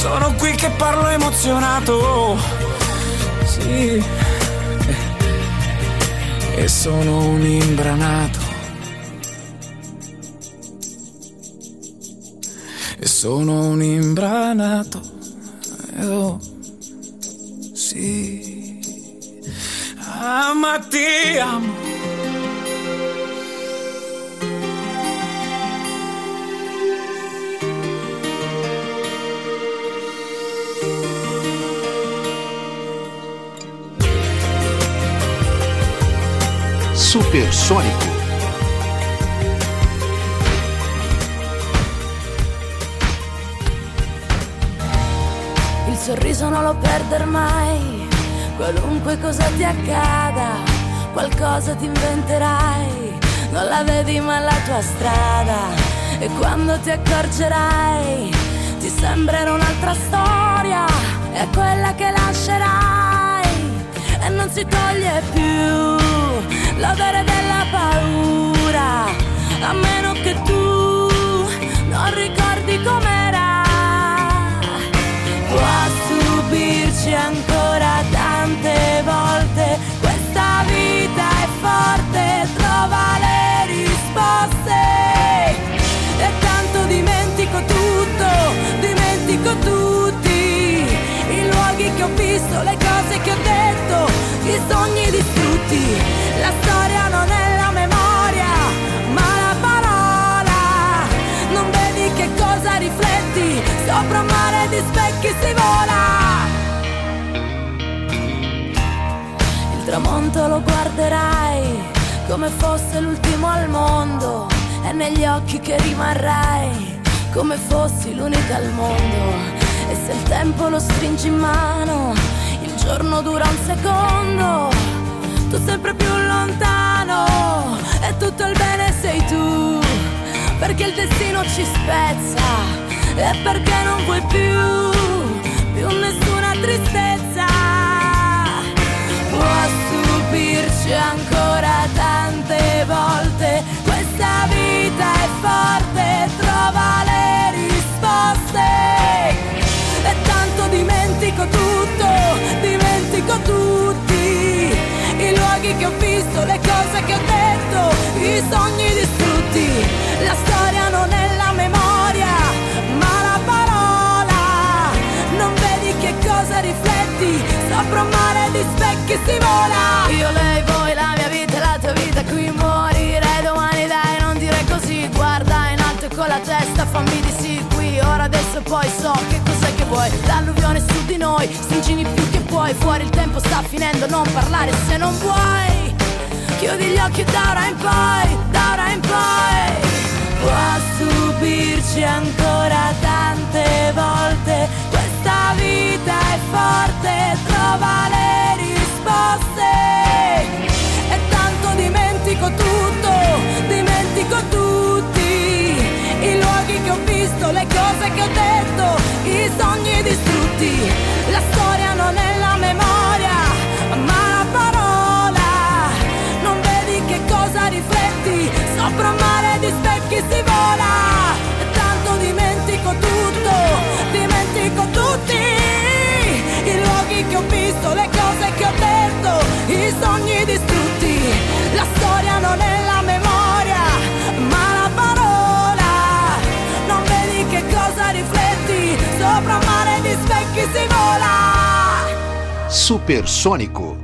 Sono qui che parlo emozionato. Sì. E sono un imbranato. E sono un imbranato. Oh, sì. Ah, ma ti amo. Supersônico. Il sorriso non lo perder mai, qualunque cosa ti accada, qualcosa ti inventerai, non la vedi ma la tua strada. E quando ti accorgerai ti sembrerà un'altra storia, è quella che lascerai. E non si toglie più l'odore della paura, a meno che tu non ricordi com'era. Può stupirci ancora tante volte, questa vita è forte, trova le risposte. E tanto dimentico tutto, dimentico tutti, i luoghi che ho visto, le cose che ho detto, i sogni distrutti. Sopra un mare di specchi si vola. Il tramonto lo guarderai come fosse l'ultimo al mondo è negli occhi che rimarrai come fossi l'unica al mondo. E se il tempo lo stringi in mano, il giorno dura un secondo, tu sempre più lontano e tutto il bene sei tu, perché il destino ci spezza e perché non vuoi più, più nessuna tristezza. Può stupirci ancora tante volte, questa vita è forte, trova le risposte. E tanto dimentico tutto, dimentico tutti, i luoghi che ho visto, le cose che ho detto, i sogni distrutti, sopra un mare di specchi si vola. Io, lei, voi, la mia vita e la tua vita, qui morirei. Domani dai, non dire così, guarda in alto con la testa, fammi di sì qui, ora adesso poi so che cos'è che vuoi, l'alluvione su di noi, stringini più che puoi, fuori il tempo sta finendo, non parlare se non vuoi, chiudi gli occhi da ora in poi, da ora in poi, può stupirci ancora tante volte, questa vita è forte, trova le risposte, e tanto dimentico tutto, dimentico tutti, i luoghi che ho visto, le cose che ho detto, i sogni distrutti, la storia non è la memoria, ma la parola, non vedi che cosa rifletti, sopra un mare di specchi si vola, e tanto dimentico tutto, detto, i sogni distrutti, la storia non è la memoria, ma la parola, non vedi che cosa rifletti, sopra un mare di specchi si vola. Supersônico.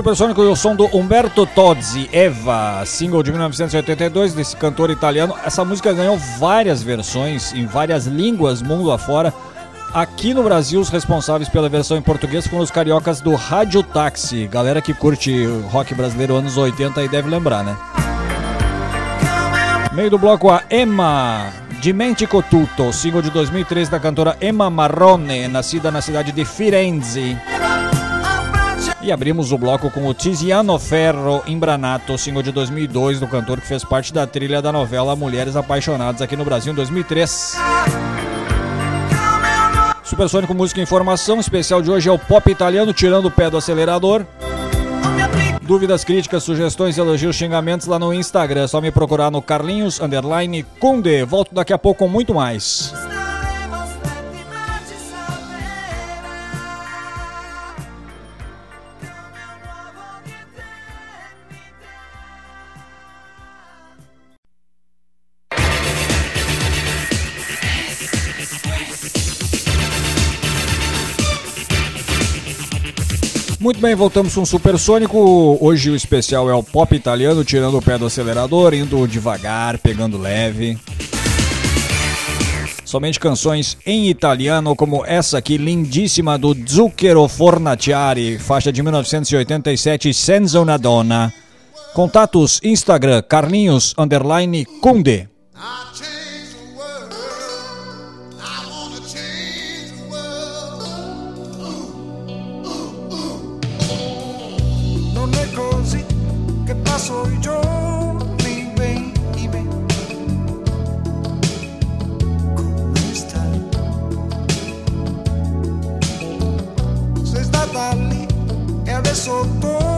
Supersônico e o som do Umberto Tozzi, Eva, single de 1982 desse cantor italiano. Essa música ganhou várias versões em várias línguas mundo afora. Aqui no Brasil, os responsáveis pela versão em português foram os cariocas do Rádio Táxi. Galera que curte rock brasileiro anos 80 aí deve lembrar, né? Meio do bloco a Emma, Dimentico Tutto, single de 2003 da cantora Emma Marrone, nascida na cidade de Firenze. E abrimos o bloco com o Tiziano Ferro Imbranato, single de 2002 do cantor que fez parte da trilha da novela Mulheres Apaixonadas aqui no Brasil em 2003. Supersônico Música e Informação, especial de hoje é o pop italiano tirando o pé do acelerador. Dúvidas, críticas, sugestões, elogios, xingamentos lá no Instagram. É só me procurar no Carlinhos Underline Kunde. Volto daqui a pouco com muito mais. Muito bem, voltamos com o Supersônico. Hoje o especial é o pop italiano, tirando o pé do acelerador, indo devagar, pegando leve. Somente canções em italiano, como essa aqui, lindíssima do Zucchero Fornaciari, faixa de 1987, Senza una donna. Contatos Instagram, Carlinhos, underline, Kunde. E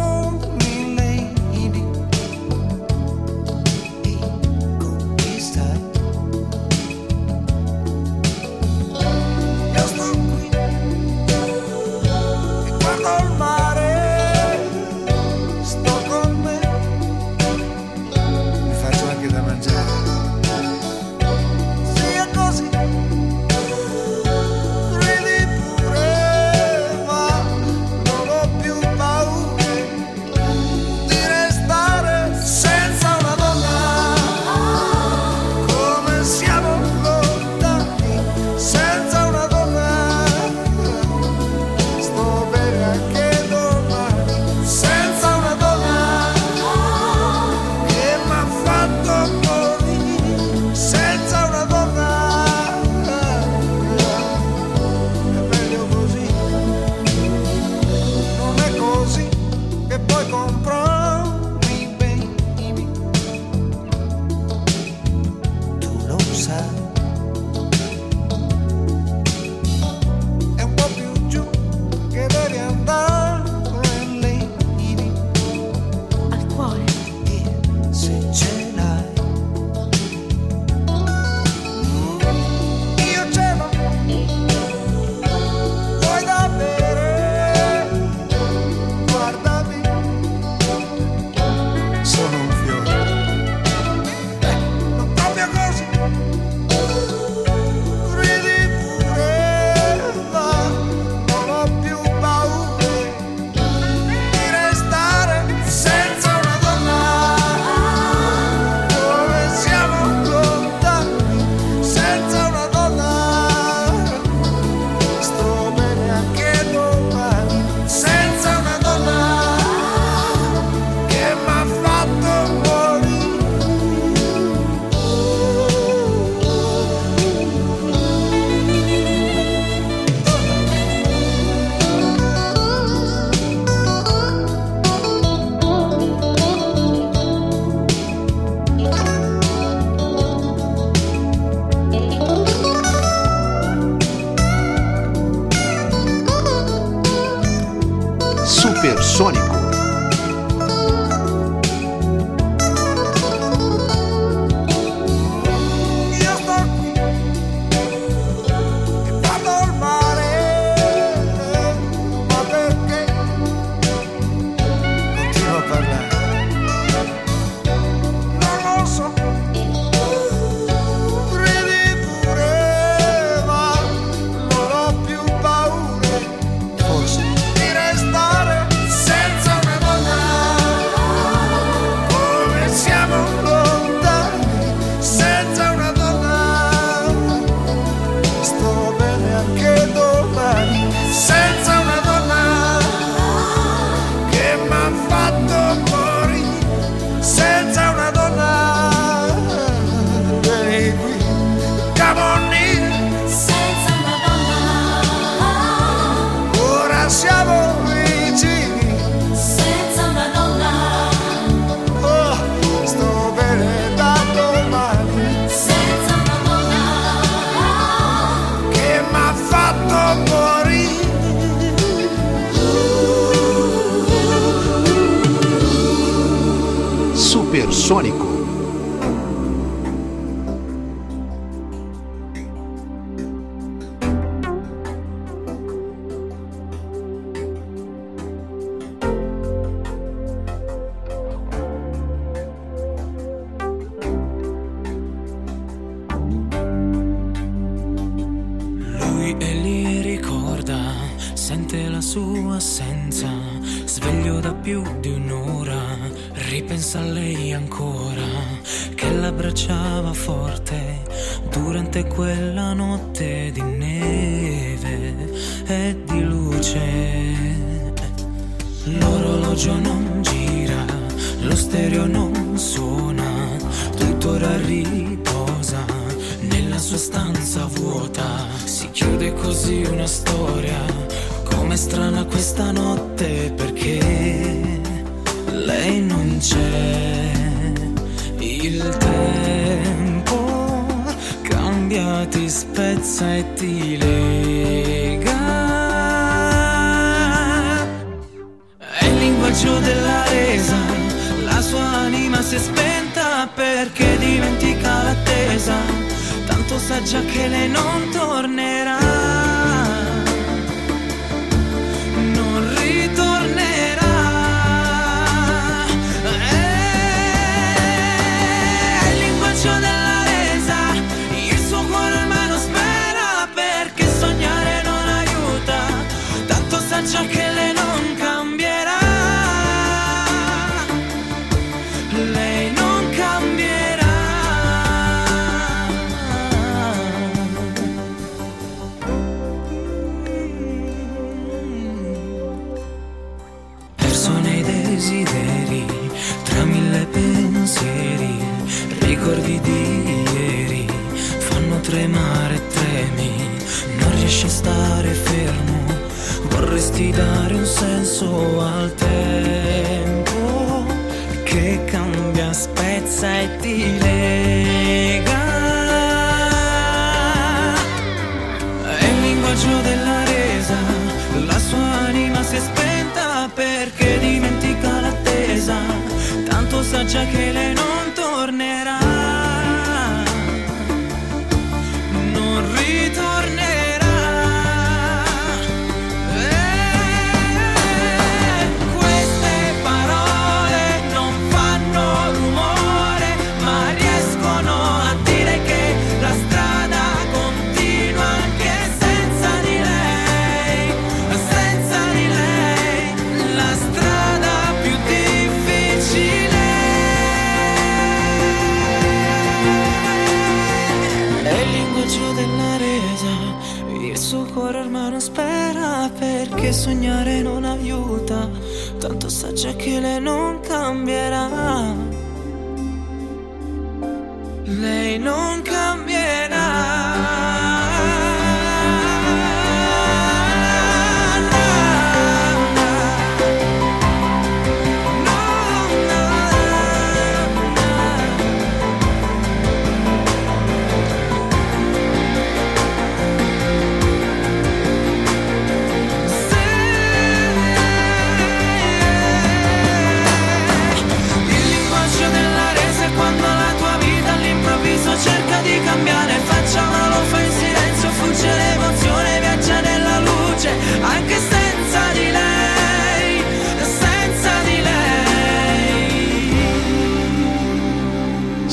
l'abbracciava forte durante quella notte di neve e di luce. L'orologio non gira, lo stereo non suona, tuttora riposa nella sua stanza vuota. Si chiude così una storia, come strana questa notte perché lei non c'è. Il tempo cambia, ti spezza e ti lega. È il linguaggio della resa, la sua anima si è spenta perché dimentica l'attesa, tanto sa già che lei non tornerà. Senso al tempo che cambia, spezza e ti lega. È il linguaggio della resa, la sua anima si è spenta perché dimentica l'attesa, tanto sa già che lei non sognare non aiuta, tanto sa già che lei non cambierà.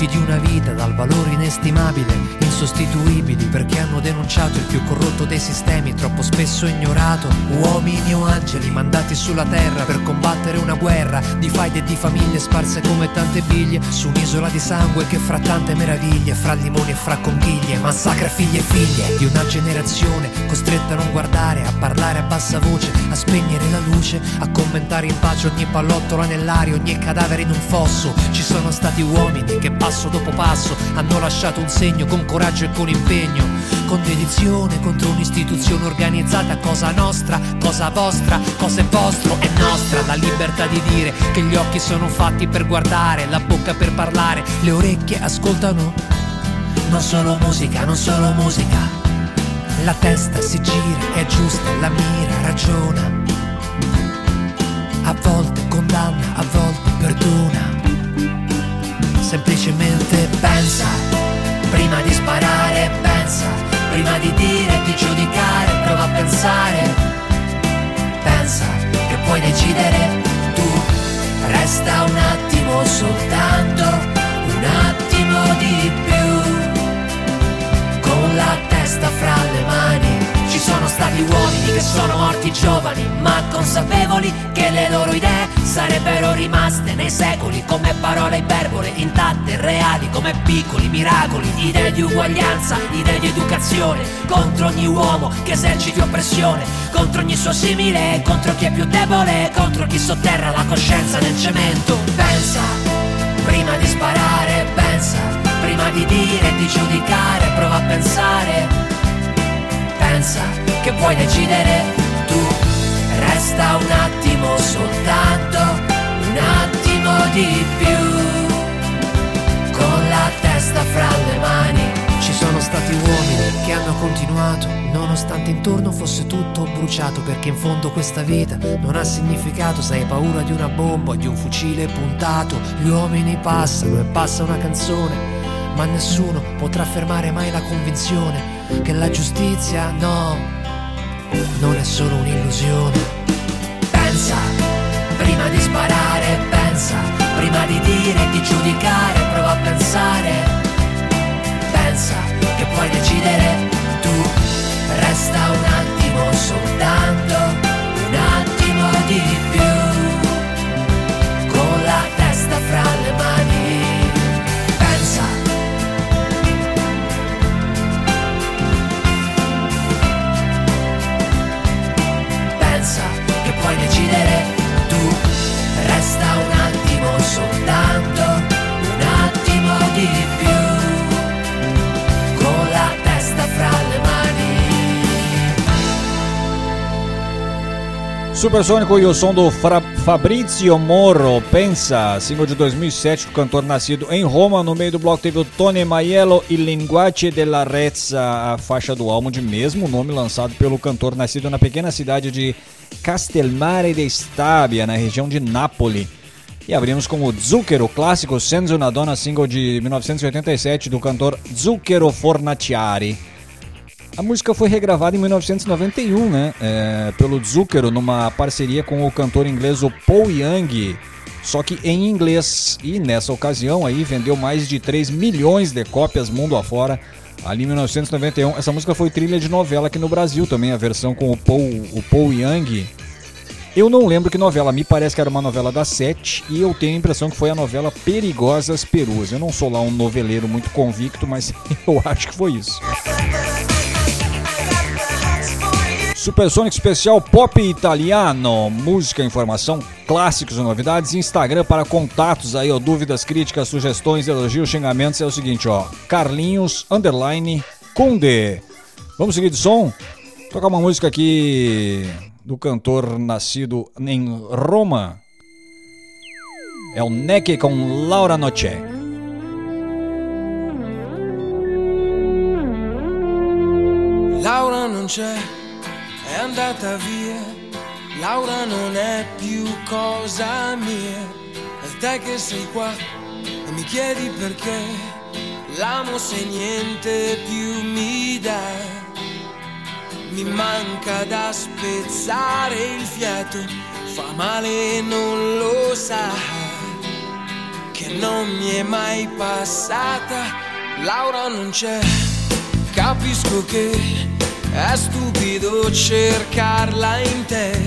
Appunti di una vita dal valore inestimabile, insostituibili perché hanno denunciato il più corrotto dei sistemi, troppo spesso ignorato. Uomini o angeli mandati sulla terra per combattere una guerra di faide e di famiglie sparse come tante biglie su un'isola di sangue che fra tante meraviglie, fra limoni e fra conchiglie, massacra figli e figlie di una generazione costretta a non guardare, a parlare a bassa voce, a spegnere la luce, a commentare in pace ogni pallottola nell'aria, ogni cadavere in un fosso. Ci sono stati uomini che passo dopo passo hanno lasciato un segno con coraggio e con impegno, con dedizione contro un'istituzione organizzata, cosa nostra, cosa vostra, cosa è vostro, è nostra la libertà di dire che gli occhi sono fatti per guardare, la bocca per parlare, le orecchie ascoltano. Non solo musica, non solo musica. La testa si gira, è giusta, la mira, ragiona. A volte condanna, a volte perdona. Semplicemente pensa, prima di sparare, pensa, prima di dire, di giudicare, prova a pensare. Pensa che puoi decidere tu. Resta un attimo soltanto, un attimo di più con la testa fra le mani. Stati uomini che sono morti giovani, ma consapevoli che le loro idee sarebbero rimaste nei secoli come parole iperbole, intatte, reali, come piccoli miracoli, idee di uguaglianza, idee di educazione, contro ogni uomo che eserciti oppressione, contro ogni suo simile, contro chi è più debole, contro chi sotterra la coscienza nel cemento. Pensa, prima di sparare, pensa, prima di dire e di giudicare, prova a pensare. Pensa che puoi decidere tu. Resta un attimo soltanto, un attimo di più. Con la testa fra le mani. Ci sono stati uomini che hanno continuato, nonostante intorno fosse tutto bruciato, perché in fondo questa vita non ha significato se hai paura di una bomba o di un fucile puntato. Gli uomini passano e passa una canzone, ma nessuno potrà fermare mai la convinzione che la giustizia no, non è solo un'illusione. Pensa, prima di sparare, pensa, prima di dire e di giudicare, Supersônico e o som do Fra Fabrizio Morro, Pensa, single de 2007 do cantor nascido em Roma. No meio do bloco teve o Tony Maiello e Linguace della Rezza, a faixa do álbum de mesmo nome lançado pelo cantor nascido na pequena cidade de Castelmare de Stabia, na região de Nápoles. E abrimos com o Zucchero, clássico Senza una Donna, single de 1987 do cantor Zucchero Fornaciari. A música foi regravada em 1991, né? é, pelo Zucchero, numa parceria com o cantor inglês o Paul Young, só que em inglês. E nessa ocasião aí vendeu mais de 3 milhões de cópias mundo afora. Ali em 1991, essa música foi trilha de novela aqui no Brasil também, a versão com o Paul, o Paul Young. Eu não lembro que novela, me parece que era uma novela da Sete e eu tenho a impressão que foi a novela Perigosas Perus. Eu não sou lá um noveleiro muito convicto, mas eu acho que foi isso. Supersônico Especial Pop Italiano, música, informação, clássicos e novidades, Instagram para contatos aí, ó, dúvidas, críticas, sugestões, elogios, xingamentos, é o seguinte, ó, Carlinhos, underline, Conde. Vamos seguir de som? Tocar uma música aqui do cantor nascido em Roma, é o Neck com Laura Noche. Laura non c'è, andata via. Laura non è più cosa mia. È te che sei qua e mi chiedi perché. L'amo se niente più mi dà. Mi manca da spezzare il fiato, fa male e non lo sa. Che non mi è mai passata. Laura non c'è. Capisco che è stupido cercarla in te.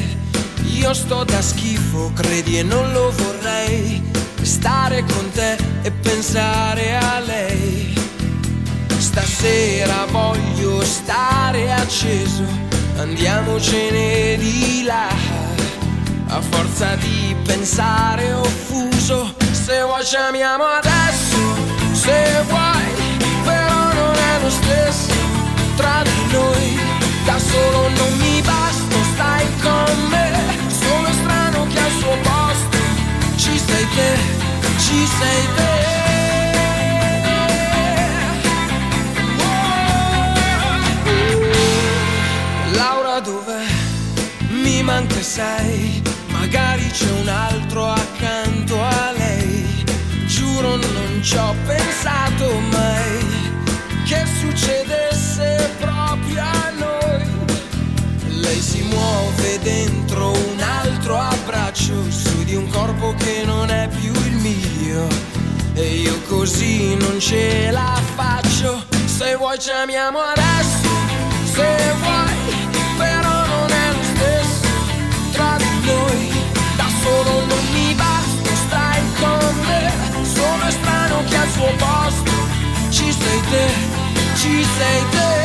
Io sto da schifo, credi e non lo vorrei. Stare con te e pensare a lei. Stasera voglio stare acceso, andiamocene di là. A forza di pensare offuso, se vuoi ci amiamo adesso, se vuoi, però non è lo stesso tra di noi da solo non mi va. ce la faccio. Se vuoi ci adesso. Se vuoi però non è lo stesso. Tra di noi da solo non mi basta. Stai con me Sono strano che al suo posto. Ci sei te, ci sei te.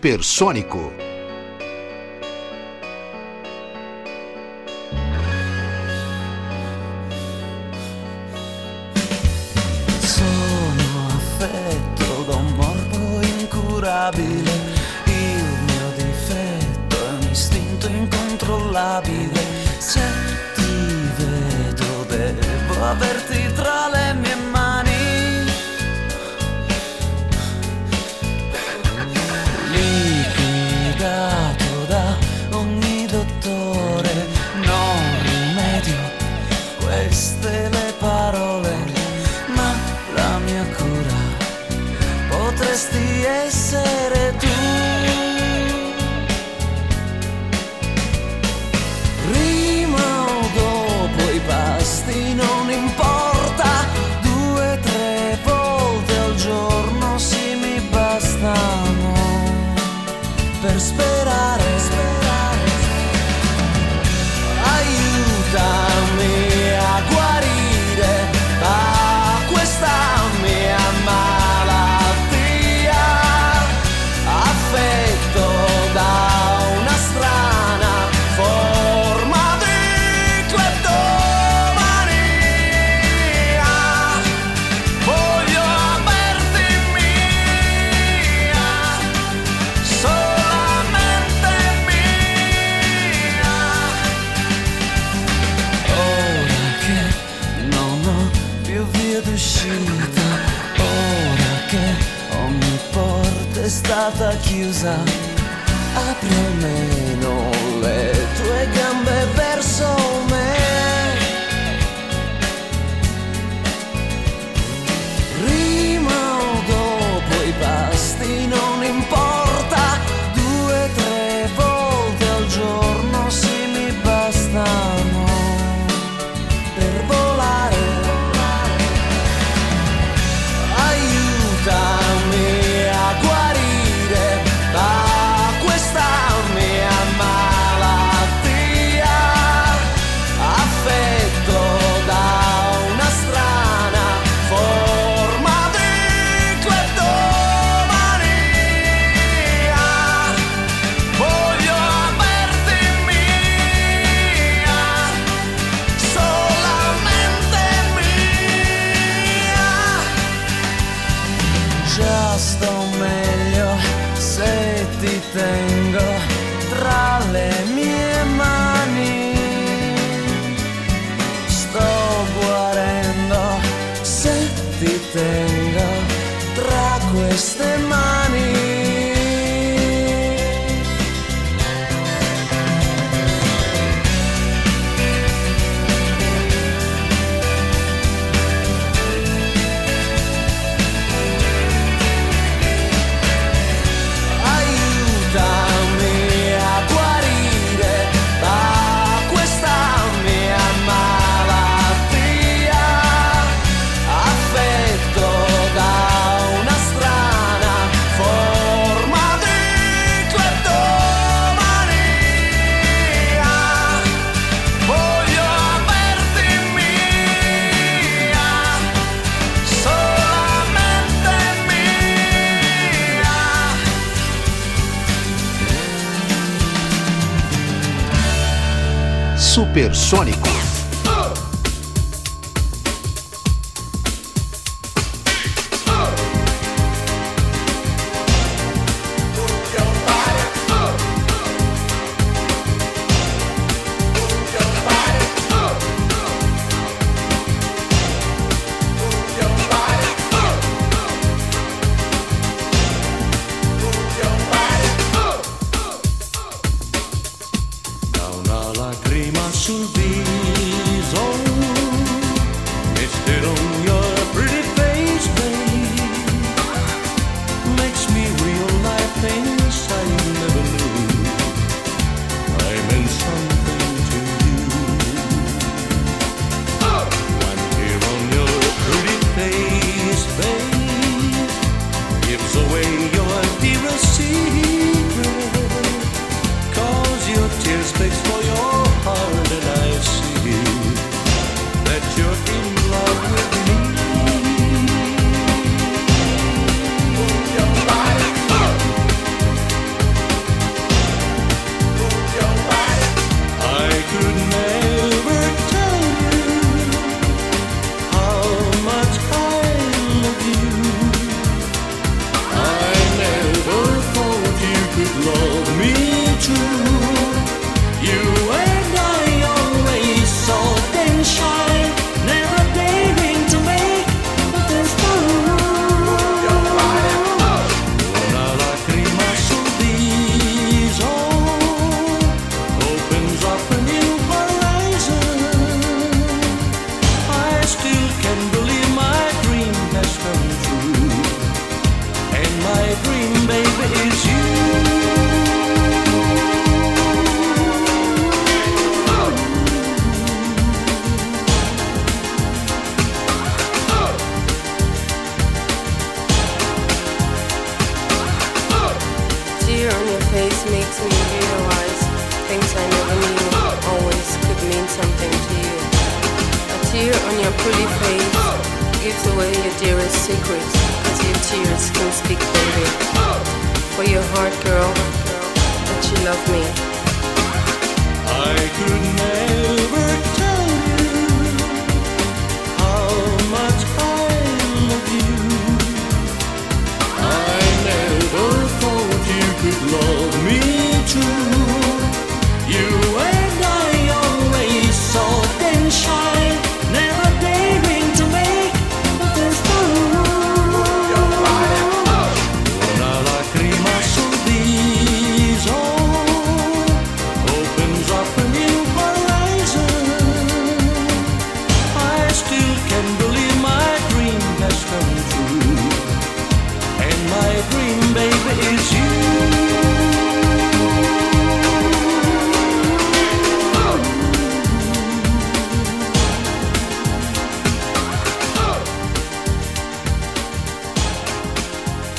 supersônico. dovresti essere tu.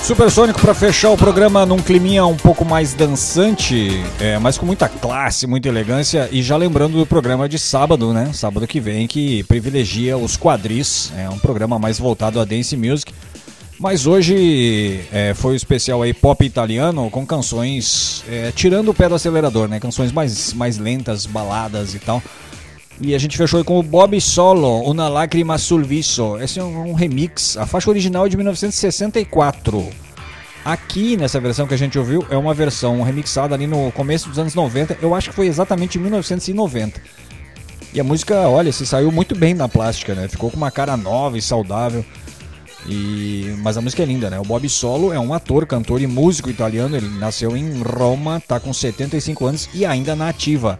Supersônico para fechar o programa num climinha um pouco mais dançante, é, mas com muita classe, muita elegância e já lembrando do programa de sábado, né? Sábado que vem que privilegia os quadris, é um programa mais voltado a dance music. Mas hoje é, foi o especial aí pop italiano com canções é, tirando o pé do acelerador, né? Canções mais, mais lentas, baladas e tal. E a gente fechou com o Bob Solo, Una Lágrima Sul Viso. Esse é um, um remix. A faixa original é de 1964. Aqui, nessa versão que a gente ouviu, é uma versão remixada ali no começo dos anos 90. Eu acho que foi exatamente 1990. E a música, olha, se saiu muito bem na plástica, né? Ficou com uma cara nova e saudável. E... Mas a música é linda, né? O Bob Solo é um ator, cantor e músico italiano. Ele nasceu em Roma, tá com 75 anos e ainda na ativa.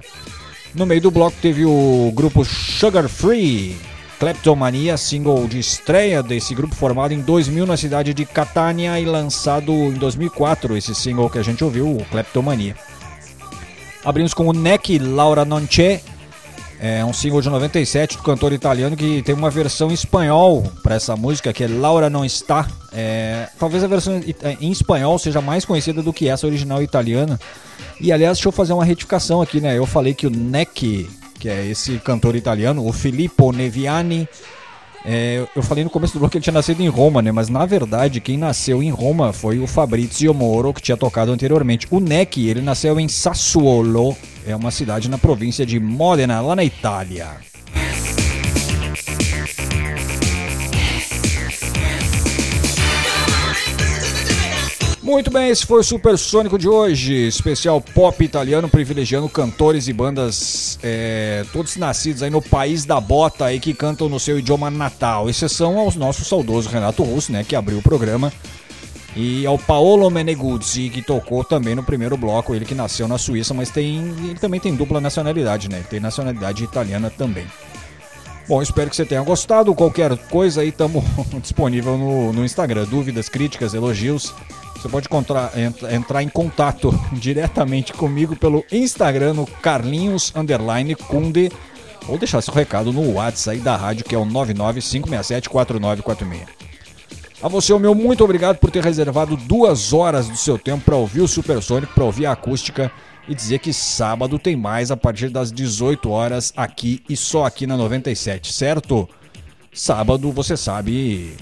No meio do bloco teve o grupo Sugar Free, Kleptomania, single de estreia desse grupo formado em 2000 na cidade de Catania e lançado em 2004, esse single que a gente ouviu, o Kleptomania. Abrimos com o Neck Laura Non C'è, é um single de 97 do cantor italiano que tem uma versão em espanhol para essa música, que é Laura Não Está. É, talvez a versão em espanhol seja mais conhecida do que essa original italiana. E aliás, deixa eu fazer uma retificação aqui, né? Eu falei que o Neck que é esse cantor italiano, o Filippo Neviani. É, eu falei no começo do bloco que ele tinha nascido em Roma, né? Mas na verdade, quem nasceu em Roma foi o Fabrizio Moro, que tinha tocado anteriormente. O Neck, ele nasceu em Sassuolo, é uma cidade na província de Modena, lá na Itália. Muito bem, esse foi o Supersônico de hoje, especial pop italiano privilegiando cantores e bandas é, todos nascidos aí no país da bota aí que cantam no seu idioma natal, exceção ao nosso saudoso Renato Russo, né, que abriu o programa, e ao Paolo Meneguzzi, que tocou também no primeiro bloco, ele que nasceu na Suíça, mas tem, ele também tem dupla nacionalidade, né, tem nacionalidade italiana também. Bom, espero que você tenha gostado. Qualquer coisa aí, estamos disponível no, no Instagram. Dúvidas, críticas, elogios. Você pode entrar em contato diretamente comigo pelo Instagram no Carlinhos Underline Kunde ou deixar seu recado no WhatsApp da rádio que é o 995674946. A você, o meu muito obrigado por ter reservado duas horas do seu tempo para ouvir o Supersônico, para ouvir a acústica e dizer que sábado tem mais a partir das 18 horas aqui e só aqui na 97, certo? Sábado, você sabe,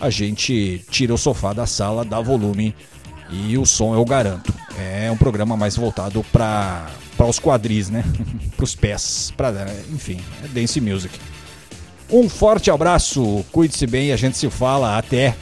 a gente tira o sofá da sala, dá volume e o som eu garanto. É um programa mais voltado para os quadris, né? para os pés, para enfim, é dance music. Um forte abraço, cuide-se bem e a gente se fala até